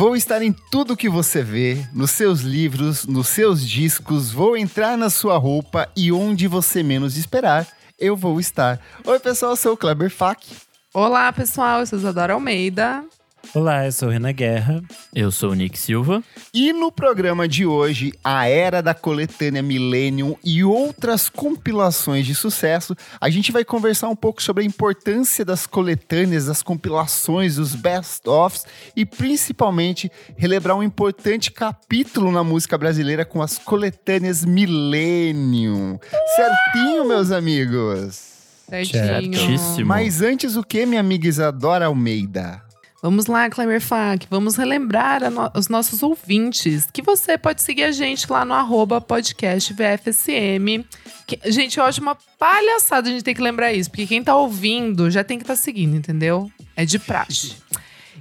Vou estar em tudo que você vê, nos seus livros, nos seus discos, vou entrar na sua roupa e onde você menos esperar, eu vou estar. Oi, pessoal, eu sou o Kleber Fak. Olá, pessoal, eu sou Isadora Almeida. Olá, eu sou o Renan Guerra. Eu sou o Nick Silva. E no programa de hoje, a era da coletânea Millennium e outras compilações de sucesso, a gente vai conversar um pouco sobre a importância das coletâneas, das compilações, dos best-ofs e principalmente relembrar um importante capítulo na música brasileira com as coletâneas Millennium. Certinho, meus amigos? Certinho. Certíssimo. Mas antes o que, minha amiga Isadora Almeida? Vamos lá, Kleber Fak, vamos relembrar no- os nossos ouvintes que você pode seguir a gente lá no arroba podcast VFSM. Que- gente, eu acho uma palhaçada a gente ter que lembrar isso, porque quem tá ouvindo já tem que estar seguindo, entendeu? É de praxe.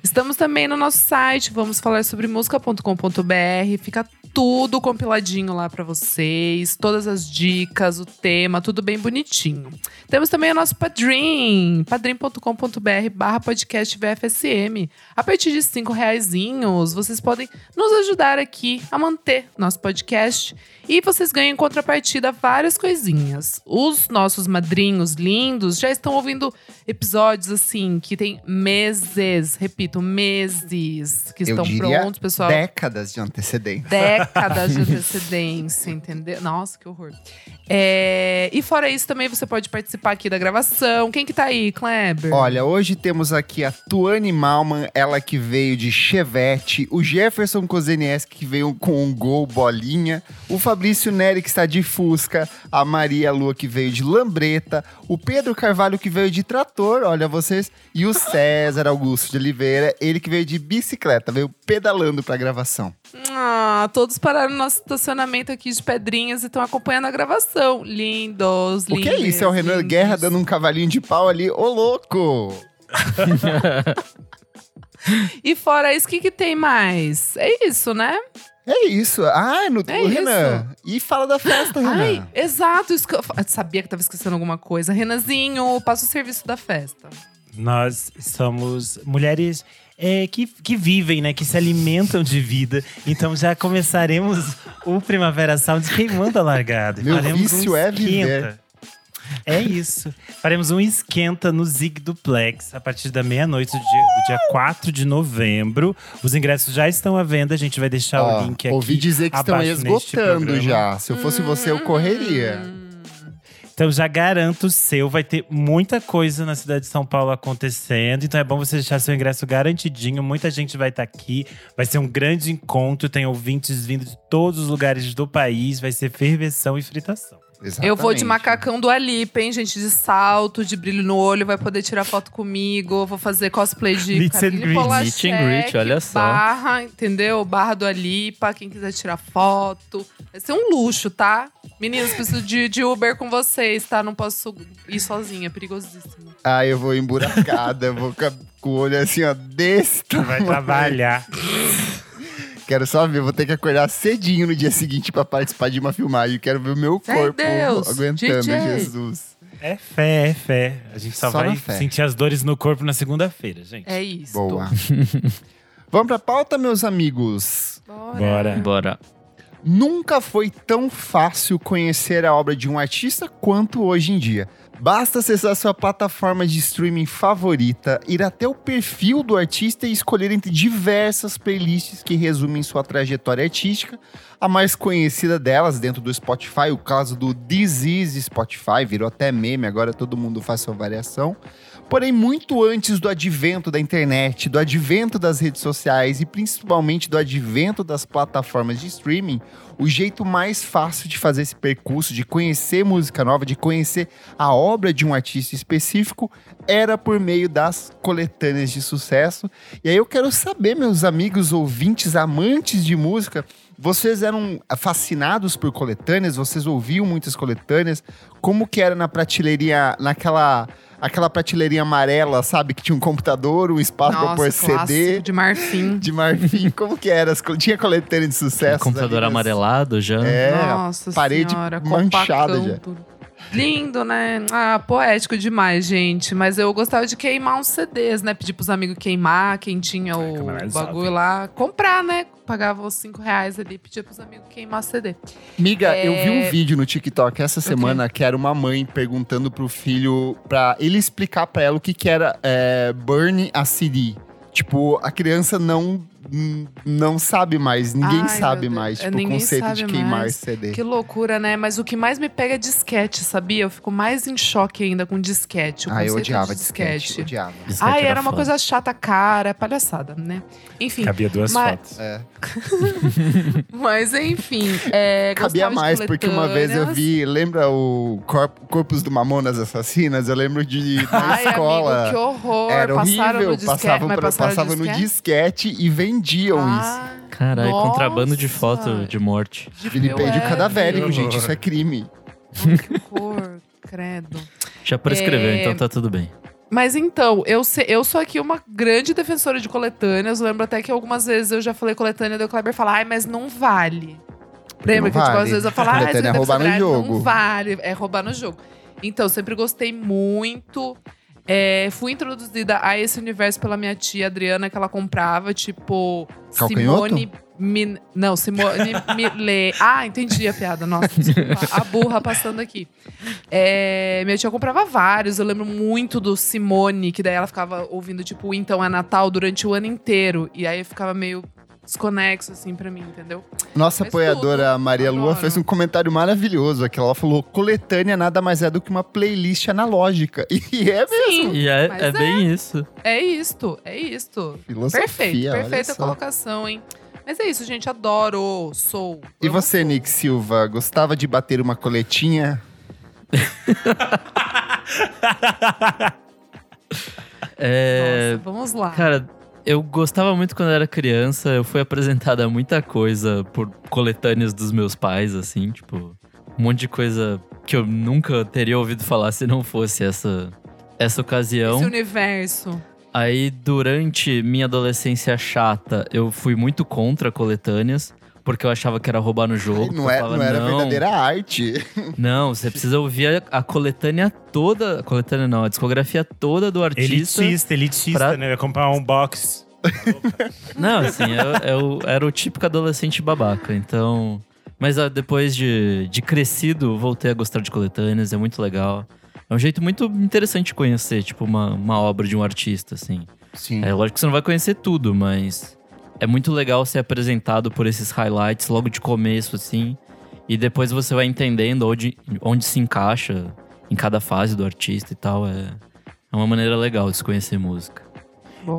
Estamos também no nosso site, vamos falar sobre música.com.br, fica tudo compiladinho lá pra vocês, todas as dicas, o tema, tudo bem bonitinho. Temos também o nosso Padrim, padrim.com.br barra podcast VFSM. A partir de cinco reaisinhos, vocês podem nos ajudar aqui a manter nosso podcast e vocês ganham em contrapartida várias coisinhas. Os nossos madrinhos lindos já estão ouvindo episódios assim que tem meses, repito, meses que Eu estão prontos, pessoal Décadas de antecedência. décadas de antecedência, entendeu? Nossa, que horror. É, e fora isso, também você pode participar aqui da gravação. Quem que tá aí, Kleber? Olha, hoje temos aqui a Tuane Malman, ela que veio de Chevette, o Jefferson Kozenieski que veio com um gol bolinha, o Fabrício Neri que está de Fusca, a Maria Lua que veio de Lambreta, o Pedro Carvalho que veio de trator, olha vocês, e o César Augusto de Oliveira, ele que veio de bicicleta, veio pedalando pra gravação. Ah, todos pararam no nosso estacionamento aqui de pedrinhas e estão acompanhando a gravação. Lindos, O que é isso? É o Renan lindos. Guerra dando um cavalinho de pau ali, ô louco! E fora isso, o que, que tem mais? É isso, né? É isso. Ah, no, É Renan. E fala da festa, Renan. Ai, exato. Isso que eu, eu sabia que tava esquecendo alguma coisa. Renanzinho, passa o serviço da festa. Nós somos mulheres é, que, que vivem, né? Que se alimentam de vida. Então já começaremos o Primavera Sound queimando a largada. Meu Faremos vício é viver. É isso. Faremos um esquenta no Zig Duplex a partir da meia-noite do dia, do dia 4 de novembro. Os ingressos já estão à venda. A gente vai deixar o link aqui. ouvi dizer que estão esgotando já. Se eu fosse você, eu correria. Então já garanto o seu, vai ter muita coisa na cidade de São Paulo acontecendo. Então é bom você deixar seu ingresso garantidinho. Muita gente vai estar aqui. Vai ser um grande encontro. Tem ouvintes vindo de todos os lugares do país. Vai ser ferveção e fritação. Eu vou de Exatamente. macacão do Alipa, hein, gente? De salto, de brilho no olho, vai poder tirar foto comigo. Vou fazer cosplay de Meet and Camille greet. Polachek, Meet olha só. Barra, entendeu? Barra do Alipa, quem quiser tirar foto. Vai ser um luxo, tá? Meninas, preciso de, de Uber com vocês, tá? Não posso ir sozinha, é perigosíssimo. Ah, eu vou emburacada, eu vou ficar com o olho assim, ó, desse Vai tamanho. trabalhar. Quero só ver, vou ter que acordar cedinho no dia seguinte pra participar de uma filmagem. Quero ver o meu em corpo Deus, aguentando, DJ. Jesus. É fé, é fé. A gente só, Só vai fé. sentir as dores no corpo na segunda-feira, gente. É isso. Boa. Vamos pra pauta, meus amigos. Bora. Bora. Bora. Nunca foi tão fácil conhecer a obra de um artista quanto hoje em dia. Basta acessar sua plataforma de streaming favorita, ir até o perfil do artista e escolher entre diversas playlists que resumem sua trajetória artística. A mais conhecida delas dentro do Spotify, o caso do Is Spotify, virou até meme, agora todo mundo faz sua variação. Porém, muito antes do advento da internet, do advento das redes sociais e principalmente do advento das plataformas de streaming, o jeito mais fácil de fazer esse percurso, de conhecer música nova, de conhecer a obra de um artista específico, era por meio das coletâneas de sucesso. E aí eu quero saber, meus amigos ouvintes, amantes de música, vocês eram fascinados por coletâneas? Vocês ouviam muitas coletâneas? Como que era na prateleria, naquela aquela prateleirinha amarela, sabe? Que tinha um computador, um espaço pra Nossa, pôr clássico CD de marfim. de marfim. Como que era? Tinha coletânea de sucesso? Computador ali amarelado já. É, Nossa parede senhora, manchada já. tudo. Lindo, né? Ah, poético demais, gente. Mas eu gostava de queimar uns CDs, né? Pedir pros amigos queimar, quem tinha o Camarada bagulho lá. Comprar, né? Pagava os 5 reais ali, pedia pros amigos queimar CD. Miga, É. eu vi um vídeo no TikTok essa semana que era uma mãe perguntando pro filho pra ele explicar pra ela o que que era é, burn a CD. Tipo, a criança não não sabe mais, ninguém Ai, sabe mais, É, tipo, o conceito de queimar mais. CD. Que loucura, né? Mas o que mais me pega é disquete, sabia? Eu fico mais em choque ainda com disquete. Ah, eu odiava de disquete, odiava. Disquete Ai, era uma foda. coisa chata, cara, palhaçada, né? Enfim, Cabia duas Mas- fotos. É. mas enfim. É, Cabia mais, porque uma vez eu vi, lembra o Corp- Corpos do Mamonas Assassinas? Eu lembro de na Ai, escola. amigo, que horror. Era passaram horrível, no disquete, passavam, pra- passaram passavam no disquete? disquete e vendiam isso. Ah, Caralho, contrabando de foto de morte. de Vilipêndio cadavérico, gente, isso é crime. Ai, que horror, credo. Já prescreveu, É. então tá tudo bem. Mas então, eu, se- eu sou aqui uma grande defensora de coletâneas. Eu lembro até que algumas vezes eu já falei coletânea, daí o Kleber fala, ai, mas não vale. Lembra não que tipo, vale. às vezes eu falo, ah, é roubar no jogo. Não vale, é roubar no jogo. Então, eu sempre gostei muito. É, fui introduzida a esse universo pela minha tia Adriana, que ela comprava, tipo, Calcanhoto? Simone. Min, não, Simone Mille. Ah, entendi a piada. Nossa, desculpa. A burra passando aqui. É, minha tia comprava vários. Eu lembro muito do Simone, que daí ela ficava ouvindo, tipo, Então é Natal durante o ano inteiro. E aí eu ficava meio desconexo, assim, pra mim, entendeu? Nossa Mas apoiadora tudo, Maria Lua adoro. fez um comentário maravilhoso aqui. Ela falou: coletânea nada mais é do que uma playlist analógica. E é mesmo. Sim, E é, é é. bem isso. é isto, é isto. Filosofia, Perfeito, olha perfeita só. colocação, hein? Mas é isso, gente, adoro, sou. E você, sou. Nick Silva, gostava de bater uma coletinha? É, Nossa, vamos lá. Cara, eu gostava muito quando era criança. Eu fui apresentada a muita coisa por coletâneas dos meus pais, assim, tipo, um monte de coisa que eu nunca teria ouvido falar se não fosse essa, essa ocasião. Esse universo. Aí, durante minha adolescência chata, eu fui muito contra coletâneas. Porque eu achava que era roubar no jogo. não, é, falava, não era "Não, verdadeira arte. Não, você precisa ouvir a, a coletânea toda. A coletânea não, a discografia toda do artista. Elitista, elitista, pra- né? Eu ia comprar um box. Não, assim, eu, eu era o típico adolescente babaca, então. Mas depois de, de crescido, voltei a gostar de coletâneas, é muito legal. É um jeito muito interessante de conhecer, tipo, uma, uma obra de um artista, assim. Sim. É lógico que você não vai conhecer tudo, mas é muito legal ser apresentado por esses highlights logo de começo, assim. E depois você vai entendendo onde, onde se encaixa em cada fase do artista e tal. É, é uma maneira legal de se conhecer música.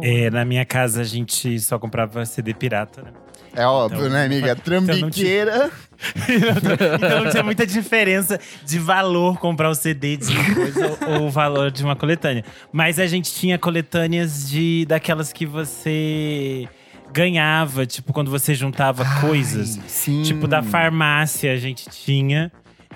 É, na minha casa a gente só comprava CD pirata, né? É óbvio, Então, né, amiga? então não Trambiqueira. então não tinha muita diferença de valor comprar o CD de uma coisa ou o valor de uma coletânea. Mas a gente tinha coletâneas de daquelas que você ganhava, tipo quando você juntava coisas. Ai, sim. Tipo, da farmácia a gente tinha.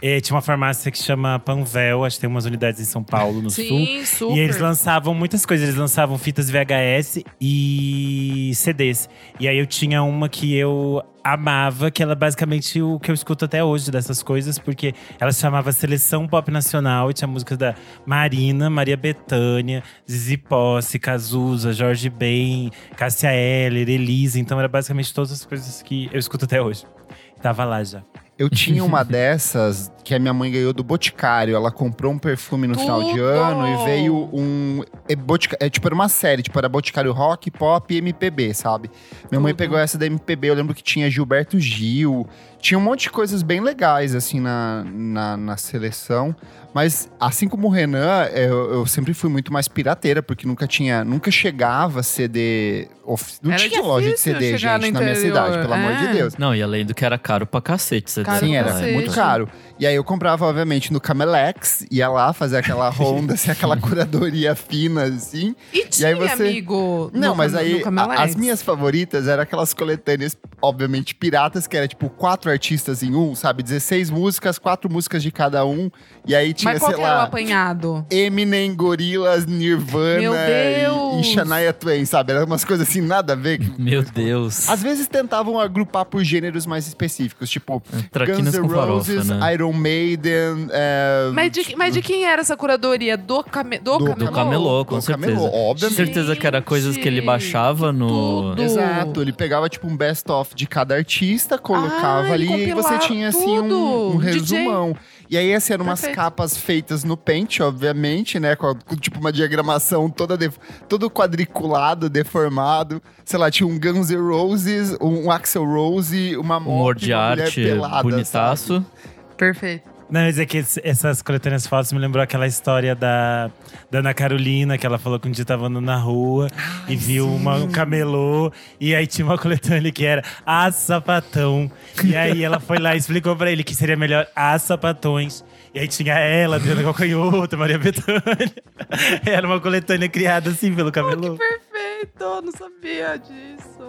É, tinha uma farmácia que chama Panvel, acho que tem umas unidades em São Paulo, no Sul. Sim, super. E eles lançavam muitas coisas. Eles lançavam fitas VHS e CDs. E aí eu tinha uma que eu amava, que ela é basicamente o que eu escuto até hoje dessas coisas, porque ela se chamava Seleção Pop Nacional e tinha músicas da Marina, Maria Bethânia, Zizi Posse, Cazuza, Jorge Ben, Cássia Eller, Elisa. Então era basicamente todas as coisas que eu escuto até hoje. Tava lá já. Eu tinha uma dessas que a minha mãe ganhou do Boticário. Ela comprou um perfume no final de Tudo! ano e veio um. É, Botica- é, tipo, era uma série, tipo, era Boticário Rock, Pop e MPB, sabe? Minha mãe Tudo. pegou essa da MPB, eu lembro que tinha Gilberto Gil. Tinha um monte de coisas bem legais, assim, na, na, na seleção. Mas, assim como o Renan, eu, eu sempre fui muito mais pirateira, porque nunca tinha. Nunca chegava CD. of- Não Era tinha loja de CD, gente, na minha cidade, pelo amor de é. Deus. Não, e além do que era caro pra cacete. Você Caro tá- Sim, era cacete. muito caro. E aí eu comprava, obviamente, no Camelex, ia lá fazer aquela ronda, assim, aquela curadoria fina, assim. E tinha, aí você- amigo. Não, no mas aí a- as minhas favoritas eram aquelas coletâneas, obviamente, piratas, que era tipo quatro artistas em um, sabe? 16 músicas, quatro músicas de cada um. E aí tinha, Mas qual sei que era o lá, apanhado? Eminem, Gorillaz, Nirvana Meu e, Deus! e Shania Twain, sabe? Eram umas coisas assim, nada a ver. Meu Deus. Às vezes tentavam agrupar por gêneros mais específicos, tipo Guns N' com farofa, Roses, né? Iron Maiden. é, Mas de, mas de quem era essa curadoria? Do, came, do, Do camelô? Do camelô, com do certeza. Camelô, obviamente. Certeza que era coisas que ele baixava no. tudo. Exato, ele pegava tipo um best-of de cada artista, colocava Ah, ali e você tinha assim um, um DJ. resumão. E aí, assim, eram umas Perfeito. capas feitas no Paint, obviamente, né? Com, com, tipo uma diagramação toda def- todo quadriculado, deformado. Sei lá, tinha um Guns N' Roses, um Axel Rose, uma Um humor moto de e uma mulher arte pelada, sabe? Perfeito. Não, mas é que essas coletâneas fotos me lembrou aquela história da, da Ana Carolina, que ela falou que um dia tava andando na rua e viu uma, um camelô. E aí tinha uma coletânea que era A Sapatão. E aí ela foi lá e explicou pra ele que seria melhor As Sapatões. E aí tinha ela, Adriana Calcanhoto, Maria Bethânia. Era uma coletânea criada assim pelo camelô. Perfeito, não sabia disso.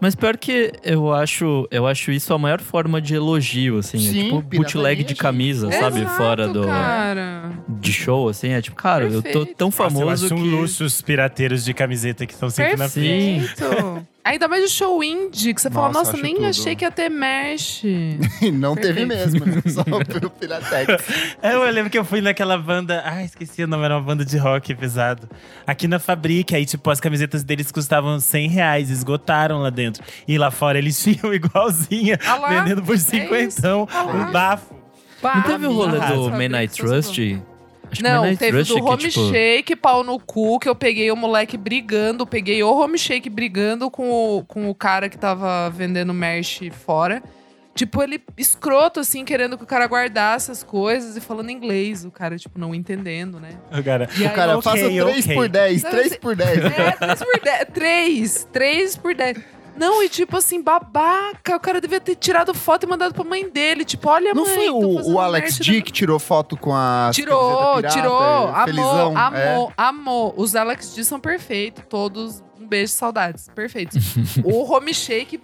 Mas pior que eu acho, eu acho isso a maior forma de elogio, assim. é Sim, tipo bootleg de gente. camisa, sabe? Exato, Fora do cara. de show, assim. É tipo, cara, eu tô Perfeito. tão Nossa, eu famoso acho um que. luxo os pirateiros de camiseta que estão sempre na frente. Ainda mais o show indie, que você fala, Nossa, nossa, acho nem tudo. achei que ia ter merch. E não teve mesmo, né? só pelo Piratex. É, eu lembro que eu fui naquela banda. Ai, esqueci o nome, era uma banda de rock pesado. Aqui na Fabrica, aí, tipo, as camisetas deles custavam 100 reais, esgotaram lá dentro. E lá fora eles tinham igualzinha, Ah lá, vendendo por é cinquentão, isso. Ah lá. um bafo. Não teve o rolê do Midnight pessoas Trust? Acho que Não, Midnight teve Trust do que, Home tipo, Shake, pau no cu, que eu peguei o moleque brigando. Peguei o Home Shake brigando com o, com o cara que tava vendendo merch fora. Tipo, ele escroto, assim, querendo que o cara guardasse as coisas e falando inglês. O cara, tipo, não entendendo, né? O cara, E O aí, cara, ok, faça 3 ok. por 10, Não, 3 se- por 10. É, 3 por 10. 3. 3 por 10. Não, e tipo assim, babaca. O cara devia ter tirado foto e mandado pra mãe dele. Tipo, olha, Não mãe, foi o, o Alex D que tirou foto com a Tirou, tirou. Amor, felizão, é. amor, amor. Os Alex D são perfeitos. Todos, um beijo, saudades. Perfeitos. o Home Shake,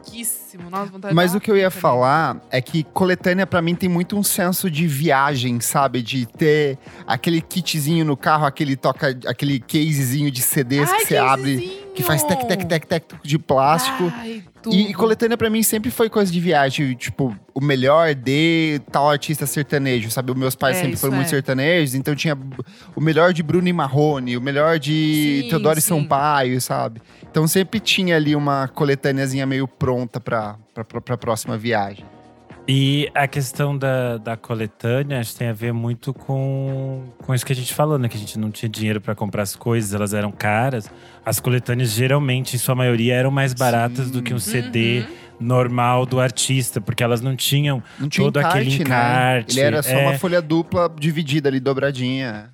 babaquíssimo. Nossa, vontade de Mas o que eu ia falar é que coletânea pra mim tem muito um senso de viagem, sabe? De ter aquele kitzinho no carro, aquele toca, aquele casezinho de CDs. Ai, que você abre, casezinho. que faz tec tec tec tec de plástico. Ai, tudo. E, e coletânea pra mim sempre foi coisa de viagem, tipo, o melhor de tal artista sertanejo, sabe? Os meus pais É, sempre foram muito é. sertanejos, então tinha o melhor de Bruno e Marrone, o melhor de Sim, Teodoro e sim. Sampaio, sabe? Então sempre tinha ali uma coletâneazinha meio pronta pra, pra, pra, pra próxima viagem. E a questão da, da coletânea acho que tem a ver muito com, com isso que a gente falou, né? Que a gente não tinha dinheiro para comprar as coisas, elas eram caras. As coletâneas, geralmente, em sua maioria, eram mais baratas Sim. do que um CD Uhum. normal do artista, porque elas não tinham Não tinha todo aquele né? encarte. Ele era só é. uma folha dupla dividida ali, dobradinha.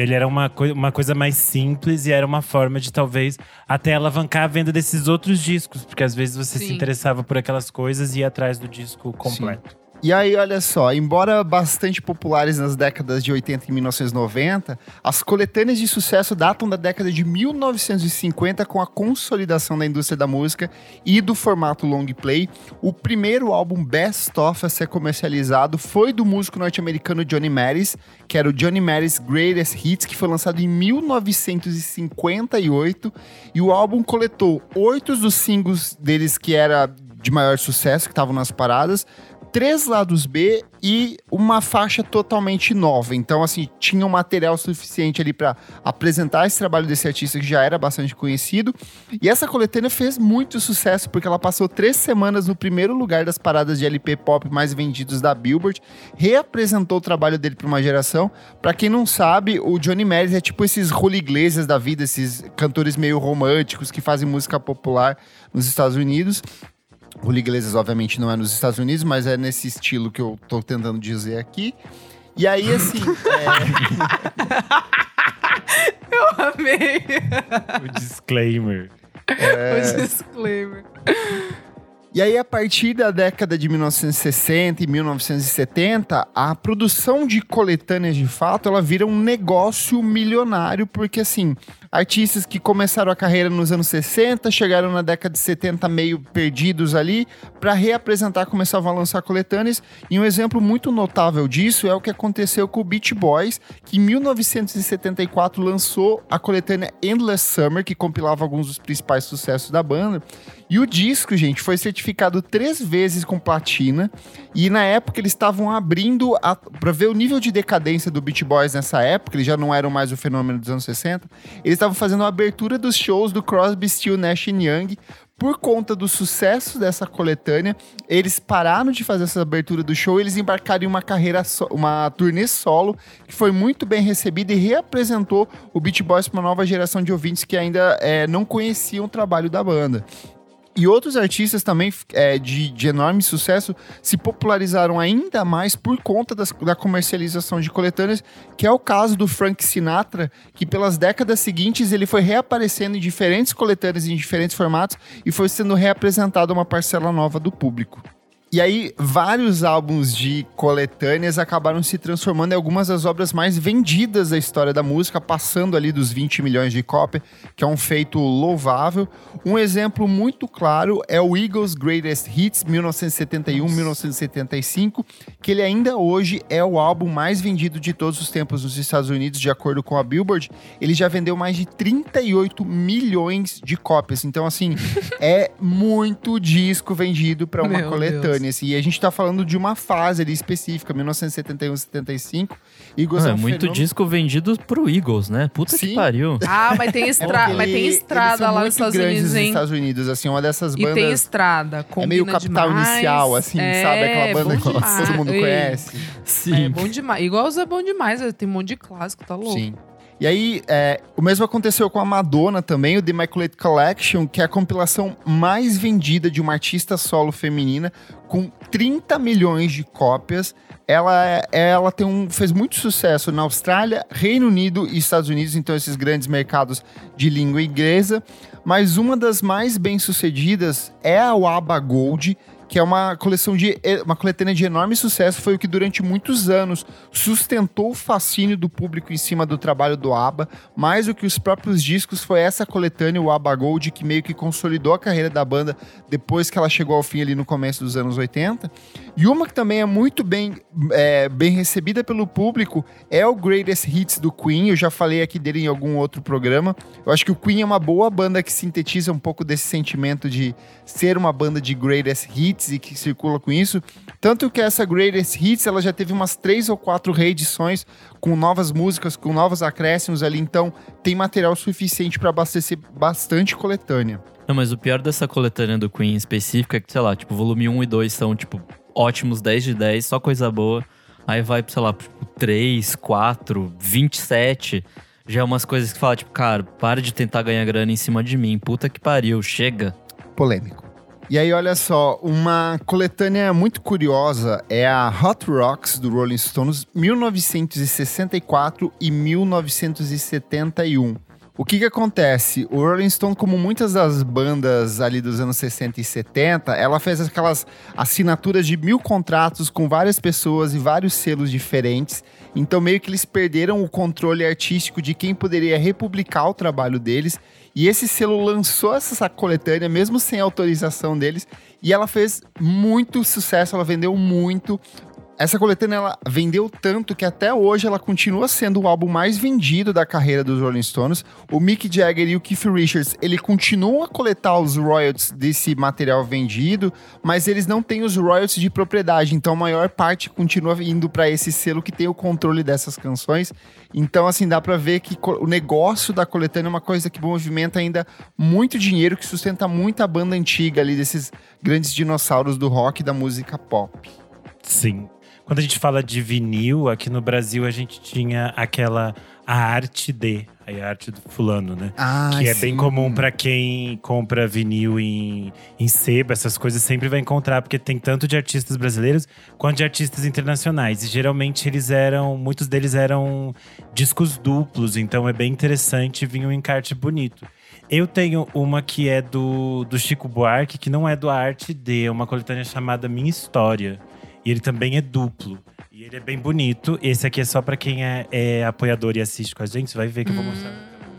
Ele era uma, coi uma coisa mais simples e era uma forma de talvez até alavancar a venda desses outros discos, porque às vezes você se Sim. interessava por aquelas coisas e ia atrás do disco completo. E aí, olha só, embora bastante populares nas décadas de 80 e 1990, as coletâneas de sucesso datam da década de 1950 com a consolidação da indústria da música e do formato long play. O primeiro álbum Best Of a ser comercializado foi do músico norte-americano Johnny Maris, que era o Johnny Maris Greatest Hits, que foi lançado em 1958, e o álbum coletou oito dos singles deles que era de maior sucesso, que estavam nas paradas, três lados B e uma faixa totalmente nova. Então, assim, tinha um material suficiente ali para apresentar esse trabalho desse artista que já era bastante conhecido. E essa coletânea fez muito sucesso porque ela passou três semanas no primeiro lugar das paradas de LP pop mais vendidos da Billboard, reapresentou o trabalho dele para uma geração. Para quem não sabe, o Johnny Maris é tipo esses Julio Iglesias da vida, esses cantores meio românticos que fazem música popular nos Estados Unidos. Julio Iglesias, obviamente, não é nos Estados Unidos, mas é nesse estilo que eu tô tentando dizer aqui. E aí, assim, é, Eu amei O disclaimer. o disclaimer. E aí, a partir da década de 1960 e 1970, a produção de coletâneas de fato, ela vira um negócio milionário, porque assim, artistas que começaram a carreira nos anos 60, chegaram na década de 70 meio perdidos ali, para reapresentar, começavam a lançar coletâneas. E um exemplo muito notável disso é o que aconteceu com o Beach Boys, que em 1974 lançou a coletânea Endless Summer, que compilava alguns dos principais sucessos da banda. E o disco, gente, foi certificado três vezes com platina. E na época eles estavam abrindo a, pra ver o nível de decadência do Beach Boys nessa época, eles já não eram mais o fenômeno dos anos 60. Eles estavam fazendo a abertura dos shows do Crosby, Still, Nash Young por conta do sucesso dessa coletânea, eles pararam de fazer essa abertura do show, eles embarcaram em uma carreira, so uma turnê solo, que foi muito bem recebida e reapresentou o Beach Boys para uma nova geração de ouvintes que ainda é, não conheciam o trabalho da banda. E outros artistas também é, de, de, enorme sucesso se popularizaram ainda mais por conta das, da comercialização de coletâneas, que é o caso do Frank Sinatra, que pelas décadas seguintes ele foi reaparecendo em diferentes coletâneas, em diferentes formatos, e foi sendo reapresentado a uma parcela nova do público. E aí, vários álbuns de coletâneas acabaram se transformando em algumas das obras mais vendidas da história da música, passando ali dos 20 milhões de cópias, que é um feito louvável. Um exemplo muito claro é o Eagles Greatest Hits 1971-1975, que ele ainda hoje é o álbum mais vendido de todos os tempos nos Estados Unidos, de acordo com a Billboard. Ele já vendeu mais de 38 milhões de cópias. Então, assim, é muito disco vendido para uma Meu coletânea. Assim, e a gente tá falando de uma fase ali específica, 1971, 75. Eagles Ah, é é um muito fenômeno- disco vendido pro Eagles, né? Puta Sim. que pariu. Ah, mas tem, estra... É mas tem estrada eles são lá nos Estados grandes Unidos, nos hein? Estados Unidos, assim, uma dessas E tem bandas estrada. é meio capital demais. inicial, assim, É, sabe? Aquela banda que demais. todo mundo Ei, conhece. Sim. É bom demais. Igual os é bom demais, tem um monte de clássico, tá louco. Sim. E aí, é, o mesmo aconteceu com a Madonna também, o The Immaculate Collection, que é a compilação mais vendida de uma artista solo feminina, com 30 milhões de cópias. Ela, é- ela tem um, fez muito sucesso na Austrália, Reino Unido e Estados Unidos, então esses grandes mercados de língua inglesa. Mas uma das mais bem-sucedidas é a Waba Gold, que é uma coleção de uma coletânea de enorme sucesso, foi o que durante muitos anos sustentou o fascínio do público em cima do trabalho do ABBA, mais do que os próprios discos, foi essa coletânea, o ABBA Gold, que meio que consolidou a carreira da banda depois que ela chegou ao fim ali no começo dos anos 80. E uma que também é muito bem, é, bem recebida pelo público é o Greatest Hits do Queen, eu já falei aqui dele em algum outro programa. Eu acho que o Queen é uma boa banda que sintetiza um pouco desse sentimento de ser uma banda de Greatest Hits e que circula com isso. Tanto que essa Greatest Hits, ela já teve umas três ou quatro reedições com novas músicas, com novos acréscimos ali, então tem material suficiente para abastecer bastante coletânea. Não, mas o pior dessa coletânea do Queen em específico é que, sei lá, tipo, volume 1 e 2 são, tipo, ótimos 10 de 10, só coisa boa. Aí vai, sei lá, tipo, 3, 4, 27. Já é umas coisas que fala, tipo, cara, para de tentar ganhar grana em cima de mim. Puta que pariu, chega. polêmico. E aí, olha só, uma coletânea muito curiosa é a Hot Rocks do Rolling Stones 1964 e 1971. O que que acontece? O Rolling Stone, como muitas das bandas ali dos anos 60 e 70, ela fez aquelas assinaturas de mil contratos com várias pessoas e vários selos diferentes. Então, meio que eles perderam o controle artístico de quem poderia republicar o trabalho deles. E esse selo lançou essa coletânea, mesmo sem autorização deles, e ela fez muito sucesso, ela vendeu muito. Essa coletânea ela vendeu tanto que até hoje ela continua sendo o álbum mais vendido da carreira dos Rolling Stones. O Mick Jagger e o Keith Richards, ele continuam a coletar os royalties desse material vendido, mas eles não têm os royalties de propriedade, então a maior parte continua indo para esse selo que tem o controle dessas canções. Então assim, dá para ver que o negócio da coletânea é uma coisa que movimenta ainda muito dinheiro, que sustenta muita banda antiga ali desses grandes dinossauros do rock e da música pop. Sim. Quando a gente fala de vinil, aqui no Brasil a gente tinha aquela a arte de, aí a arte do fulano, né? Ah, que é bem comum pra quem compra vinil em, em sebo, essas coisas sempre vai encontrar, porque tem tanto de artistas brasileiros quanto de artistas internacionais. E geralmente eles eram, muitos deles eram discos duplos, então é bem interessante vir um encarte bonito. Eu tenho uma que é do, do Chico Buarque, que não é do Arte D, é uma coletânea chamada Minha História. E ele também é duplo. E ele é bem bonito. Esse aqui é só pra quem é, é apoiador e assiste com a gente. Você vai ver que eu vou mostrar.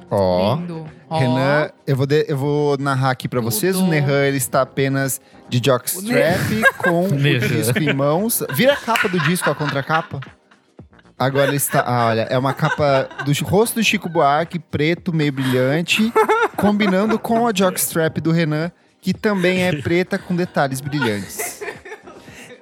Ó. Lindo. Ó. Renan, eu vou, de- eu vou narrar aqui pra vocês. O Tudo. Nehan, ele está apenas de jockstrap com o Nehan. disco em mãos. Vira a capa do disco, a contracapa. Agora ele está. Ah, olha, é uma capa do rosto do Chico Buarque, preto, meio brilhante, combinando com a jockstrap do Renan. que também é preta com detalhes brilhantes.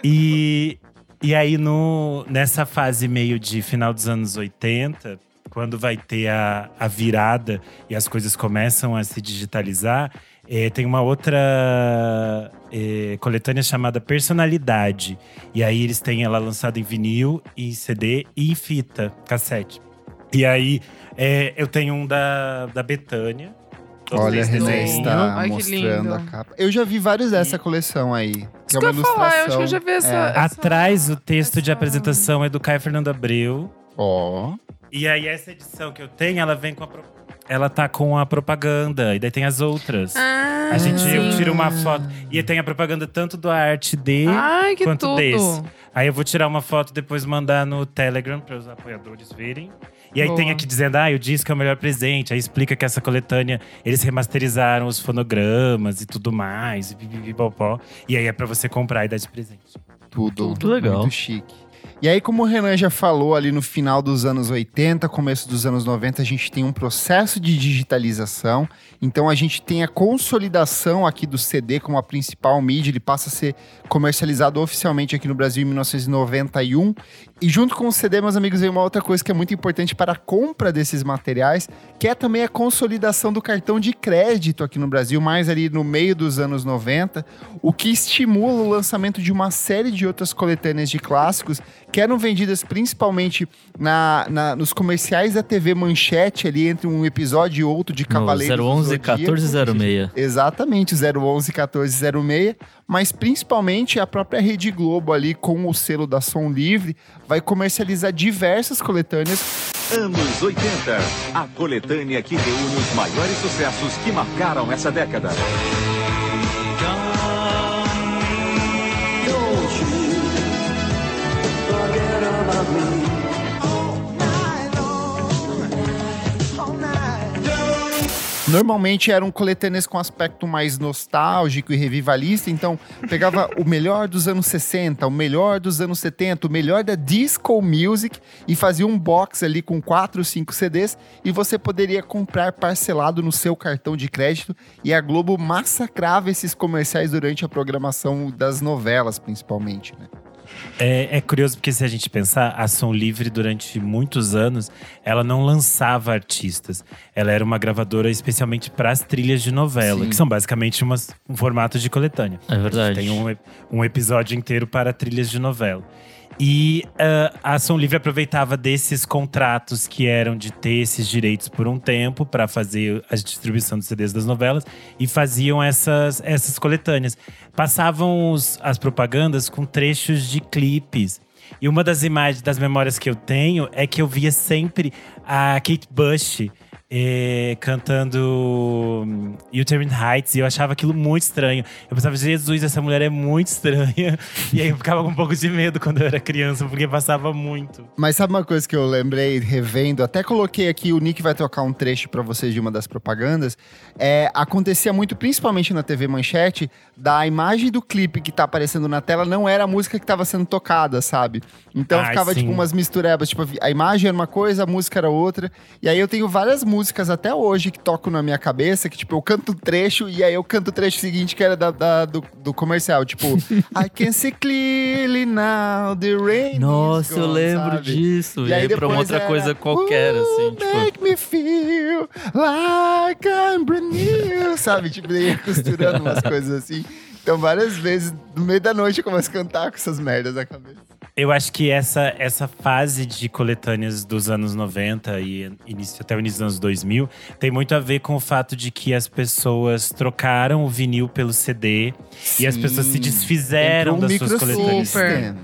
E, e aí, no, nessa fase meio de final dos anos 80, quando vai ter a, a virada e as coisas começam a se digitalizar, eh, tem uma outra eh, coletânea chamada Personalidade. E aí eles têm ela lançada em vinil, em CD e em fita, cassete. E aí eh, eu tenho um da, da Betânia. Todos Olha, a René está Ai, que mostrando a capa. Eu já vi vários dessa coleção aí. Que é que uma eu ia falar, eu acho que eu já vi essa. É. essa- Atrás, o texto de essa- apresentação é do Caio Fernando Abreu. Ó. E aí, essa edição que eu tenho, ela vem com a. Ela tá com a propaganda, e daí tem as outras. Ah, A gente eu sim. tiro uma foto. E tem a propaganda tanto do arte D Ai, que quanto tudo. desse. Aí eu vou tirar uma foto depois mandar no Telegram para os apoiadores verem. E aí Boa. tem aqui dizendo, ah, o disco é o melhor presente. Aí explica que essa coletânea, eles remasterizaram os fonogramas e tudo mais. E, pipipipopó. e aí é pra você comprar e dar de presente. Tudo. Tudo legal. Muito chique. E aí, como o Renan já falou ali no final dos anos 80, começo dos anos 90, a gente tem um processo de digitalização. Então a gente tem a consolidação aqui do CD como a principal mídia. Ele passa a ser comercializado oficialmente aqui no Brasil em 1991. E junto com o CD, meus amigos, vem uma outra coisa que é muito importante para a compra desses materiais, que é também a consolidação do cartão de crédito aqui no Brasil, mais ali no meio dos anos 90, o que estimula o lançamento de uma série de outras coletâneas de clássicos que eram vendidas principalmente na, na- nos comerciais da TV Manchete, ali entre um episódio e outro de No Cavaleiros do 011 Zodíaco. 1406. Exatamente, 011 1406, mas principalmente a própria Rede Globo ali com o selo da Som Livre vai comercializar diversas coletâneas Anos 80. A coletânea que reúne os maiores sucessos que marcaram essa década. Normalmente eram coletâneas com aspecto mais nostálgico e revivalista, então pegava o melhor dos anos 60, o melhor dos anos 70, o melhor da disco music e fazia um box ali com 4 ou 5 CDs e você poderia comprar parcelado no seu cartão de crédito e a Globo massacrava esses comerciais durante a programação das novelas, principalmente, né? É, é curioso porque se a gente pensar, a Som Livre durante muitos anos, ela não lançava artistas. Ela era uma gravadora especialmente para as trilhas de novela, Sim. que são basicamente umas- um formato de coletânea. É verdade. Tem um, um episódio inteiro para trilhas de novela. E ah, a Ação Livre aproveitava desses contratos que eram de ter esses direitos por um tempo para fazer a distribuição dos CDs das novelas e faziam essas, essas coletâneas. Passavam os- as propagandas com trechos de clipes. E uma das imagens, das memórias que eu tenho é que eu via sempre a Kate Bush eh, cantando Uterine Heights e eu achava aquilo muito estranho. Eu pensava, Jesus, essa mulher é muito estranha. E aí eu ficava com um pouco de medo quando eu era criança, porque passava muito. Mas sabe uma coisa que eu lembrei revendo? Até coloquei aqui, o Nick vai tocar um trecho pra vocês de uma das propagandas. É, acontecia muito, principalmente na TV Manchete, da imagem do clipe que tá aparecendo na tela não era a música que tava sendo tocada, sabe? Então Ai, ficava sim. tipo umas misturebas, tipo a imagem era uma coisa, a música era outra. E aí eu tenho várias músicas até hoje que tocam na minha cabeça, que tipo eu canto um trecho e aí eu canto o trecho seguinte que era da, da- do, do comercial, tipo I can see clearly now the rain Nossa, eu gone", lembro sabe? disso. E E, aí pra uma outra era, coisa qualquer, "Ooh, assim, tipo. Make me feel like I'm brand new, sabe? Tipo, ia costurando umas coisas assim. Então, várias vezes, no meio da noite, eu começo a cantar com essas merdas na cabeça. Eu acho que essa, essa fase de coletâneas dos anos 90 e início, até o início dos anos 2000 tem muito a ver com o fato de que as pessoas trocaram o vinil pelo CD e as Sim. pessoas se desfizeram Entrou um das suas coletâneas. microsystem.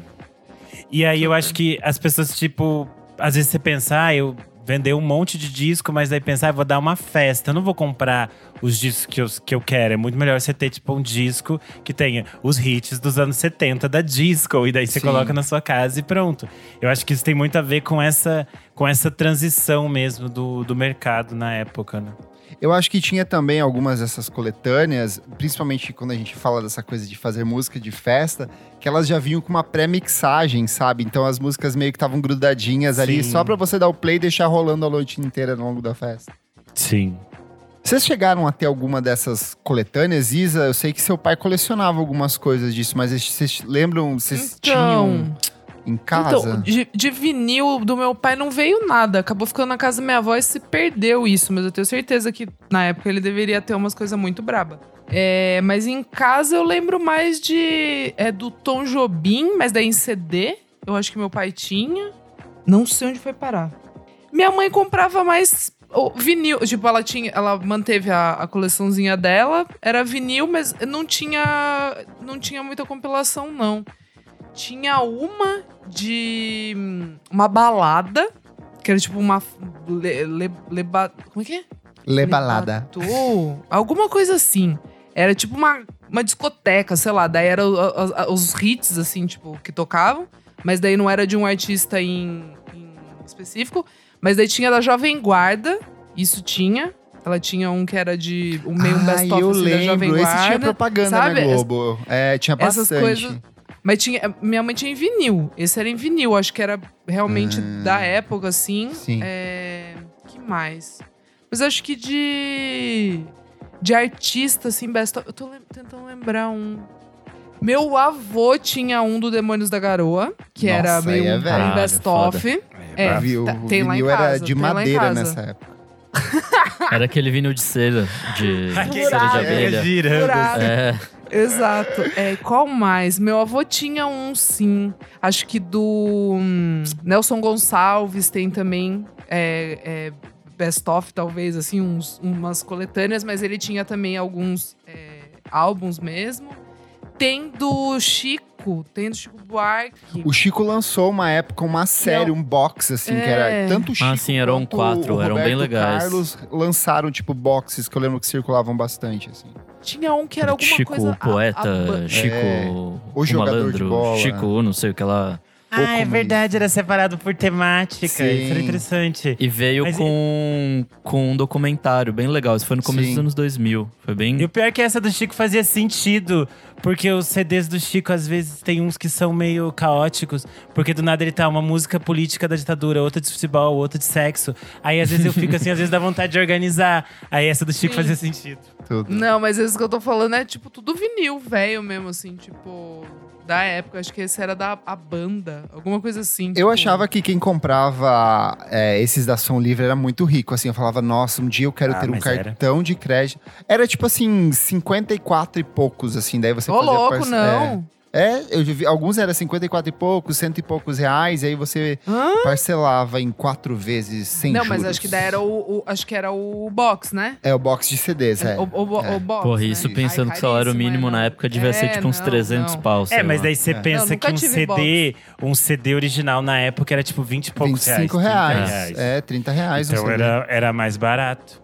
E aí eu acho que as pessoas, tipo, às vezes você pensa, ah, eu vender um monte de disco, mas daí pensar, ah, vou dar uma festa, eu não vou comprar os discos que eu, que eu quero. É muito melhor você ter, tipo, um disco que tenha os hits dos anos 70 da disco, e daí você Sim. coloca na sua casa e pronto. Eu acho que isso tem muito a ver com essa, com essa transição mesmo do, do mercado na época, né? Eu acho que tinha também algumas dessas coletâneas, principalmente quando a gente fala dessa coisa de fazer música de festa, que elas já vinham com uma pré-mixagem, sabe? Então as músicas meio que estavam grudadinhas ali, Sim. só pra você dar o play e deixar rolando a noite inteira ao longo da festa. Sim. Vocês chegaram a ter alguma dessas coletâneas, Isa? Eu sei que seu pai colecionava algumas coisas disso, mas vocês lembram, vocês tinham em casa? Então, de, de vinil do meu pai não veio nada. Acabou ficando na casa da minha avó e se perdeu isso. Mas eu tenho certeza que na época ele deveria ter umas coisas muito braba. É, mas em casa eu lembro mais de. É do Tom Jobim, mas daí em CD. Eu acho que meu pai tinha. Não sei onde foi parar. Minha mãe comprava mais o vinil. Tipo, ela tinha. Ela manteve a, a coleçãozinha dela. Era vinil, mas não tinha. Não tinha muita compilação, não. Tinha uma de. hum, Uma balada. Que era tipo uma. Le, le- leba- como é que é? Lebalada. Lebatou, Alguma coisa assim. Era tipo uma, uma discoteca, sei lá. Daí eram os hits, assim, tipo, que tocavam. Mas daí não era de um artista em, em específico. Mas daí tinha da Jovem Guarda. Isso tinha. Ela tinha um que era de um meio Ah, best-of eu assim, da Jovem lembro. Guarda. Esse tinha propaganda sabe? na Globo. É, tinha Essas bastante. coisas- Mas tinha, minha mãe tinha em vinil. Esse era em vinil. Acho que era realmente da época, assim. Ah. Sim. É... que mais? Mas acho que de. De artista, assim, best of. Eu tô lem- tentando lembrar um. Meu avô tinha um do Demônios da Garoa, que Nossa, era meio é velho. um best-of. É, Viu? tá- o tem lá em vinil casa. era de madeira nessa época. Era aquele vinil de cera, de Aquele cera de Furado. abelha. girando. Furado. É, Exato. É, qual mais? Meu avô tinha um, sim. Acho que do hum, Nelson Gonçalves tem também. É, é, Best of, talvez, assim, uns, umas coletâneas, mas ele tinha também alguns é, álbuns mesmo. Tem do Chico, tem do Chico Buarque. O Chico lançou uma época uma série, um box, assim, que era É. tanto o Chico Ah, sim, eram quanto quatro, o eram bem Roberto legais. Carlos lançaram, tipo, boxes que eu lembro que circulavam bastante, assim. Tinha um que era alguma Chico coisa. o poeta, a- a Chico É, o, o jogador malandro, de bola. Chico não sei o que lá. Ah, é verdade, era separado por temática. Sim. Isso era interessante. E veio Mas com, com um documentário bem legal. Isso foi no começo Sim. dos anos 2000. Foi bem. E o pior é que essa do Chico fazia sentido, porque os CDs do Chico às vezes tem uns que são meio caóticos, porque do nada ele tá uma música política da ditadura, outra de futebol, outra de sexo. Aí às vezes eu fico assim, às vezes dá vontade de organizar. Aí essa do Chico Sim. fazia sentido. Tudo. Não, mas isso que eu tô falando é tipo tudo vinil, velho mesmo, assim, tipo. Da época, acho que esse era da a banda, alguma coisa assim. Eu tipo- achava que quem comprava é, esses da Ação Livre era muito rico, assim. Eu falava, nossa, um dia eu quero Ah, ter um mas era. cartão de crédito. Era tipo assim, 54 e poucos, assim. Daí você Ô, fazia louco, parce- não. É, eu já vi, alguns era 54 e poucos, cento e poucos reais, e aí você Hã? parcelava em quatro vezes sem Não, juros. mas acho que daí era o, o- Acho que era o box, né? É o box de CDs, é. O, o, o- É. o box. Porra, né? isso Ai, pensando que o salário caríssimo, mínimo é, na não. época devia ser É, tipo uns não, 300 não. pau. sei É, mas lá. daí você É. pensa Não, nunca que um tive CD, um CD original na época era tipo 20 e poucos 25 reais. reais. 30 É, 30 reais um Então CD. era, era mais barato.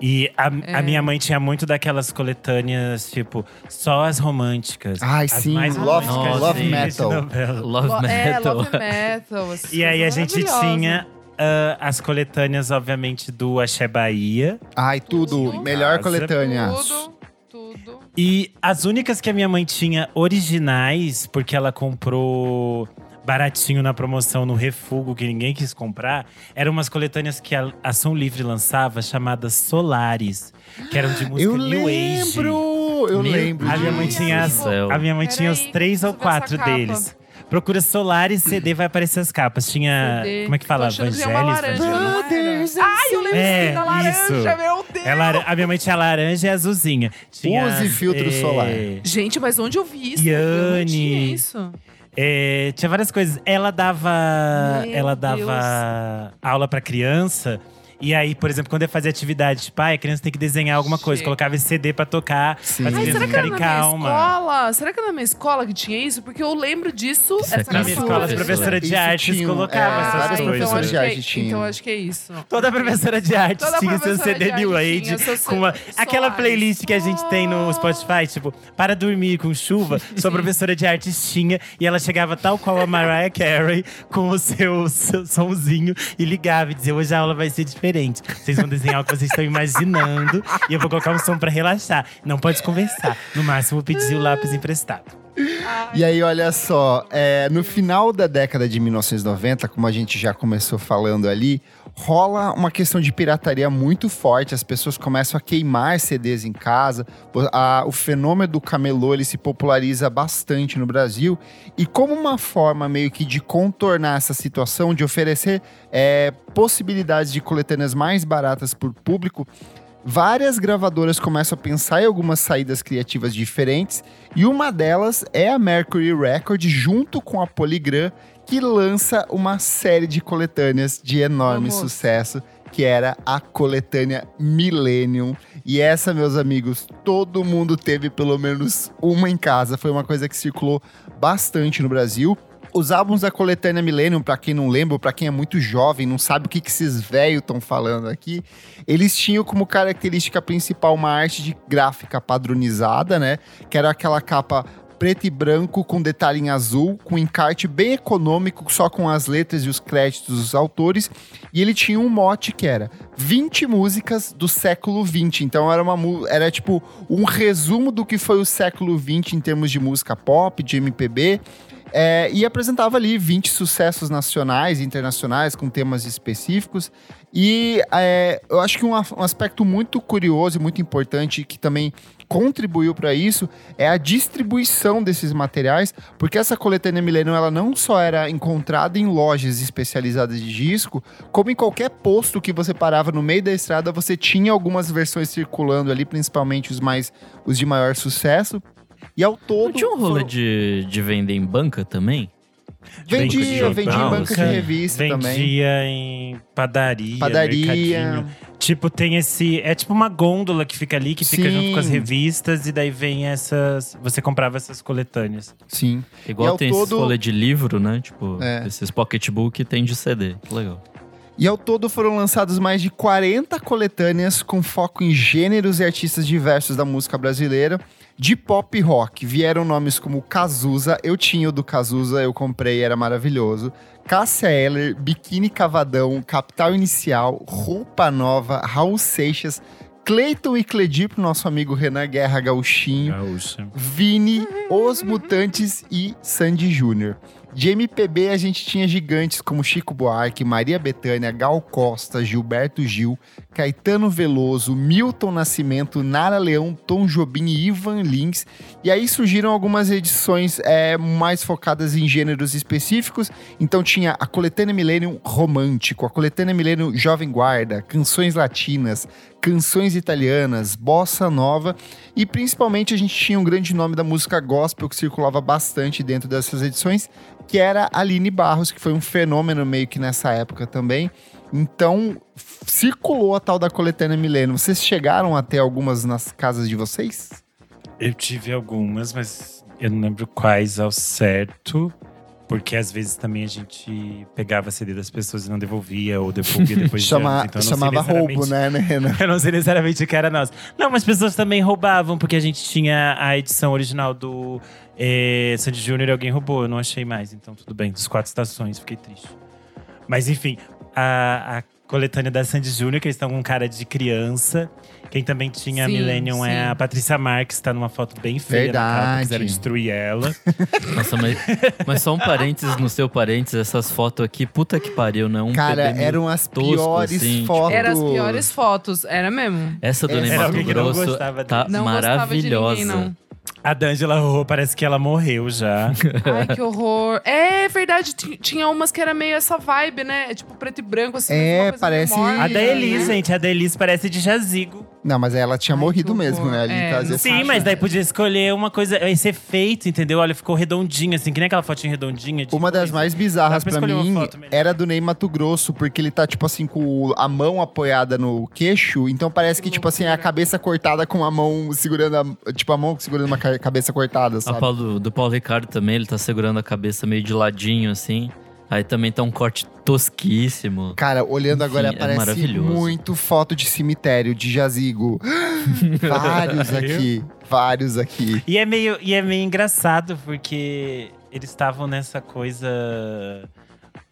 E a, É. a minha mãe tinha muito daquelas coletâneas, tipo, só as românticas. Ai, as sim, mais Love- românticas Love Metal. Love Lo- É, Metal. Love Metal. essas E aí a gente tinha ah, as coletâneas, obviamente, do Axé Bahia. Ai, tudo. Tudo. Melhor coletânea. Tudo, tudo. E as únicas que a minha mãe tinha originais, porque ela comprou baratinho na promoção no Refugo, que ninguém quis comprar, eram umas coletâneas que a Ação Livre lançava, chamadas Solares, que eram de música Eu New Age. lembro! Eu Meu lembro A minha mãe disso. tinha, a minha mãe Pera tinha aí, os três ou quatro deles. Procura Solares CD, vai aparecer as capas. Tinha. CD. Como é que fala? Que é? Brothers Ai, eu lembro É, da laranja, isso. meu Deus! É lara- A minha mãe tinha laranja e azulzinha. Tinha Use filtro eh, solar. Gente, mas onde eu vi isso? Eu não Yane. tinha isso. É, tinha várias coisas. Ela dava, Meu ela dava aula pra criança. E aí, por exemplo, quando eu fazia atividade, tipo, ah, a criança tem que desenhar alguma coisa, Gente. colocava esse CD pra tocar, Sim. pra as Ai, será que era na minha calma. escola? Será que era na minha escola que tinha isso? Porque eu lembro disso. Isso é essa Na minha escola, as professora. professoras de Isso artes colocavam é, essas várias coisas. então de acho que, tinham. Então acho que é isso. Toda professora de artes Toda tinha seu professora CD de New arte Age tinha seu com uma, aquela playlist que a gente tem no Spotify, tipo, para dormir com chuva. Sua professora de artes tinha e ela chegava tal qual a Mariah Carey com o seu, seu somzinho e ligava e dizia: hoje a aula vai ser Vocês vão desenhar o que vocês estão imaginando e eu vou colocar um som pra relaxar. Não pode conversar. No máximo, pedir o lápis emprestado. E aí, olha só, é, no final da década de 1990, como a gente já começou falando ali, rola uma questão de pirataria muito forte. As pessoas começam a queimar CDs em casa. O- a- o fenômeno do camelô ele se populariza bastante no Brasil. E como uma forma meio que de contornar essa situação, de oferecer é, possibilidades de coletâneas mais baratas para o público, várias gravadoras começam a pensar em algumas saídas criativas diferentes. E uma delas é a Mercury Record, junto com a Polygram, que lança uma série de coletâneas de enorme Vamos. sucesso, que era a coletânea Millennium. E essa, meus amigos, todo mundo teve pelo menos uma em casa. Foi uma coisa que circulou bastante no Brasil. Os álbuns da coletânea Millennium, pra quem não lembra, pra quem é muito jovem, não sabe o que, que esses velhos estão falando aqui, eles tinham como característica principal uma arte de gráfica padronizada, né? Que era aquela capa preto e branco com detalhe em azul, com encarte bem econômico, só com as letras e os créditos dos autores. E ele tinha um mote que era 20 músicas do século 20. Então era uma era tipo um resumo do que foi o século 20 em termos de música pop, de MPB. É, e apresentava ali 20 sucessos nacionais e internacionais com temas específicos. E é, eu acho que um, um aspecto muito curioso e muito importante que também contribuiu para isso é a distribuição desses materiais, porque essa coletânea Millennium ela não só era encontrada em lojas especializadas de disco, como em qualquer posto que você parava no meio da estrada, você tinha algumas versões circulando ali, principalmente os mais os de maior sucesso. E ao todo Não tinha um rolê foram- de, de vender em banca também? vendia, jornal, vendia em banca de revista também. Vendia em padaria, Padaria. mercadinho. Tipo, tem esse. É tipo uma gôndola que fica ali, que fica junto com as Sim. revistas, e daí vem essas. Você comprava essas coletâneas. Sim. Igual tem todo- rolê de livro, né? Tipo, É. esses pocketbook tem de CD. Que legal. E ao todo foram lançados mais de 40 coletâneas com foco em gêneros e artistas diversos da música brasileira. De pop e rock vieram nomes como Cazuza, eu tinha o do Cazuza, eu comprei, era maravilhoso. Cássia Eller, Biquíni Cavadão, Capital Inicial, Roupa Nova, Raul Seixas, Cleiton e Cledir pro nosso amigo Renan Guerra Gauchinho. Gaúcha. Vini, Os Mutantes e Sandy Júnior. De MPB a gente tinha gigantes como Chico Buarque, Maria Bethânia, Gal Costa, Gilberto Gil, Caetano Veloso, Milton Nascimento, Nara Leão, Tom Jobim e Ivan Lins. E aí surgiram algumas edições é, mais focadas em gêneros específicos. Então tinha a Coletânea Millennium Romântico, a Coletânea Millennium Jovem Guarda, Canções Latinas, Canções Italianas, Bossa Nova e principalmente a gente tinha um grande nome da música gospel que circulava bastante dentro dessas edições, que era Aline Barros, que foi um fenômeno meio que nessa época também. Então, circulou a tal da coletânea Milênio. Vocês chegaram até algumas nas casas de vocês? Eu tive algumas, mas eu não lembro quais ao certo. Porque às vezes também a gente pegava CD das pessoas e não devolvia, ou devolvia depois de Chama- anos. Então chamava roubo, né, né? Eu não sei necessariamente o que era nosso. Não, mas as pessoas também roubavam, porque a gente tinha a edição original do eh, Sandy Júnior e alguém roubou. Eu não achei mais, então tudo bem. Dos quatro estações, fiquei triste. Mas enfim, a, a coletânea da Sandy Júnior, que eles estão com cara de criança. Quem também tinha a Sim, Millennium é sim. a Patrícia Marques, tá numa foto bem feia Verdade. quiseram destruir ela. Nossa, mas, mas só um parênteses no seu parênteses, essas fotos aqui, puta que pariu, né? Um Cara, eram as tosco, piores assim, tipo- fotos. Eram as piores fotos, era mesmo. Essa do Era Ney alguém Mato que não Grosso gostava tá Não gostava de maravilhosa. ninguém, não. A D'Angela Rorô parece que ela morreu já. Ai, que horror. É verdade, ti- tinha umas que era meio essa vibe, né? É Tipo preto e branco, assim. É, parece- A da Elis, né? gente. A da Elis parece de jazigo. Não, mas ela tinha Ai, morrido mesmo, né? Ali, É, trazia não essa- Sim, mas daí podia escolher uma coisa, esse efeito, entendeu? Olha, ficou redondinho, assim, que nem aquela fotinha redondinha. de Uma das mais bizarras pra mim era do Ney Mato Grosso, porque ele tá, tipo assim, com a mão apoiada no queixo. Então parece que, Que tipo assim, é a cabeça cortada com a mão segurando a. Tipo, a mão segurando uma ca- cabeça cortada, A sabe? Paulo, do Paulo Ricardo também, ele tá segurando a cabeça meio de ladinho, assim. Aí também tá um corte tosquíssimo. Cara, olhando Enfim, agora, é parece maravilhoso. muito foto de cemitério, de jazigo. vários aqui, vários aqui. E é meio, e é meio engraçado, porque eles estavam nessa coisa.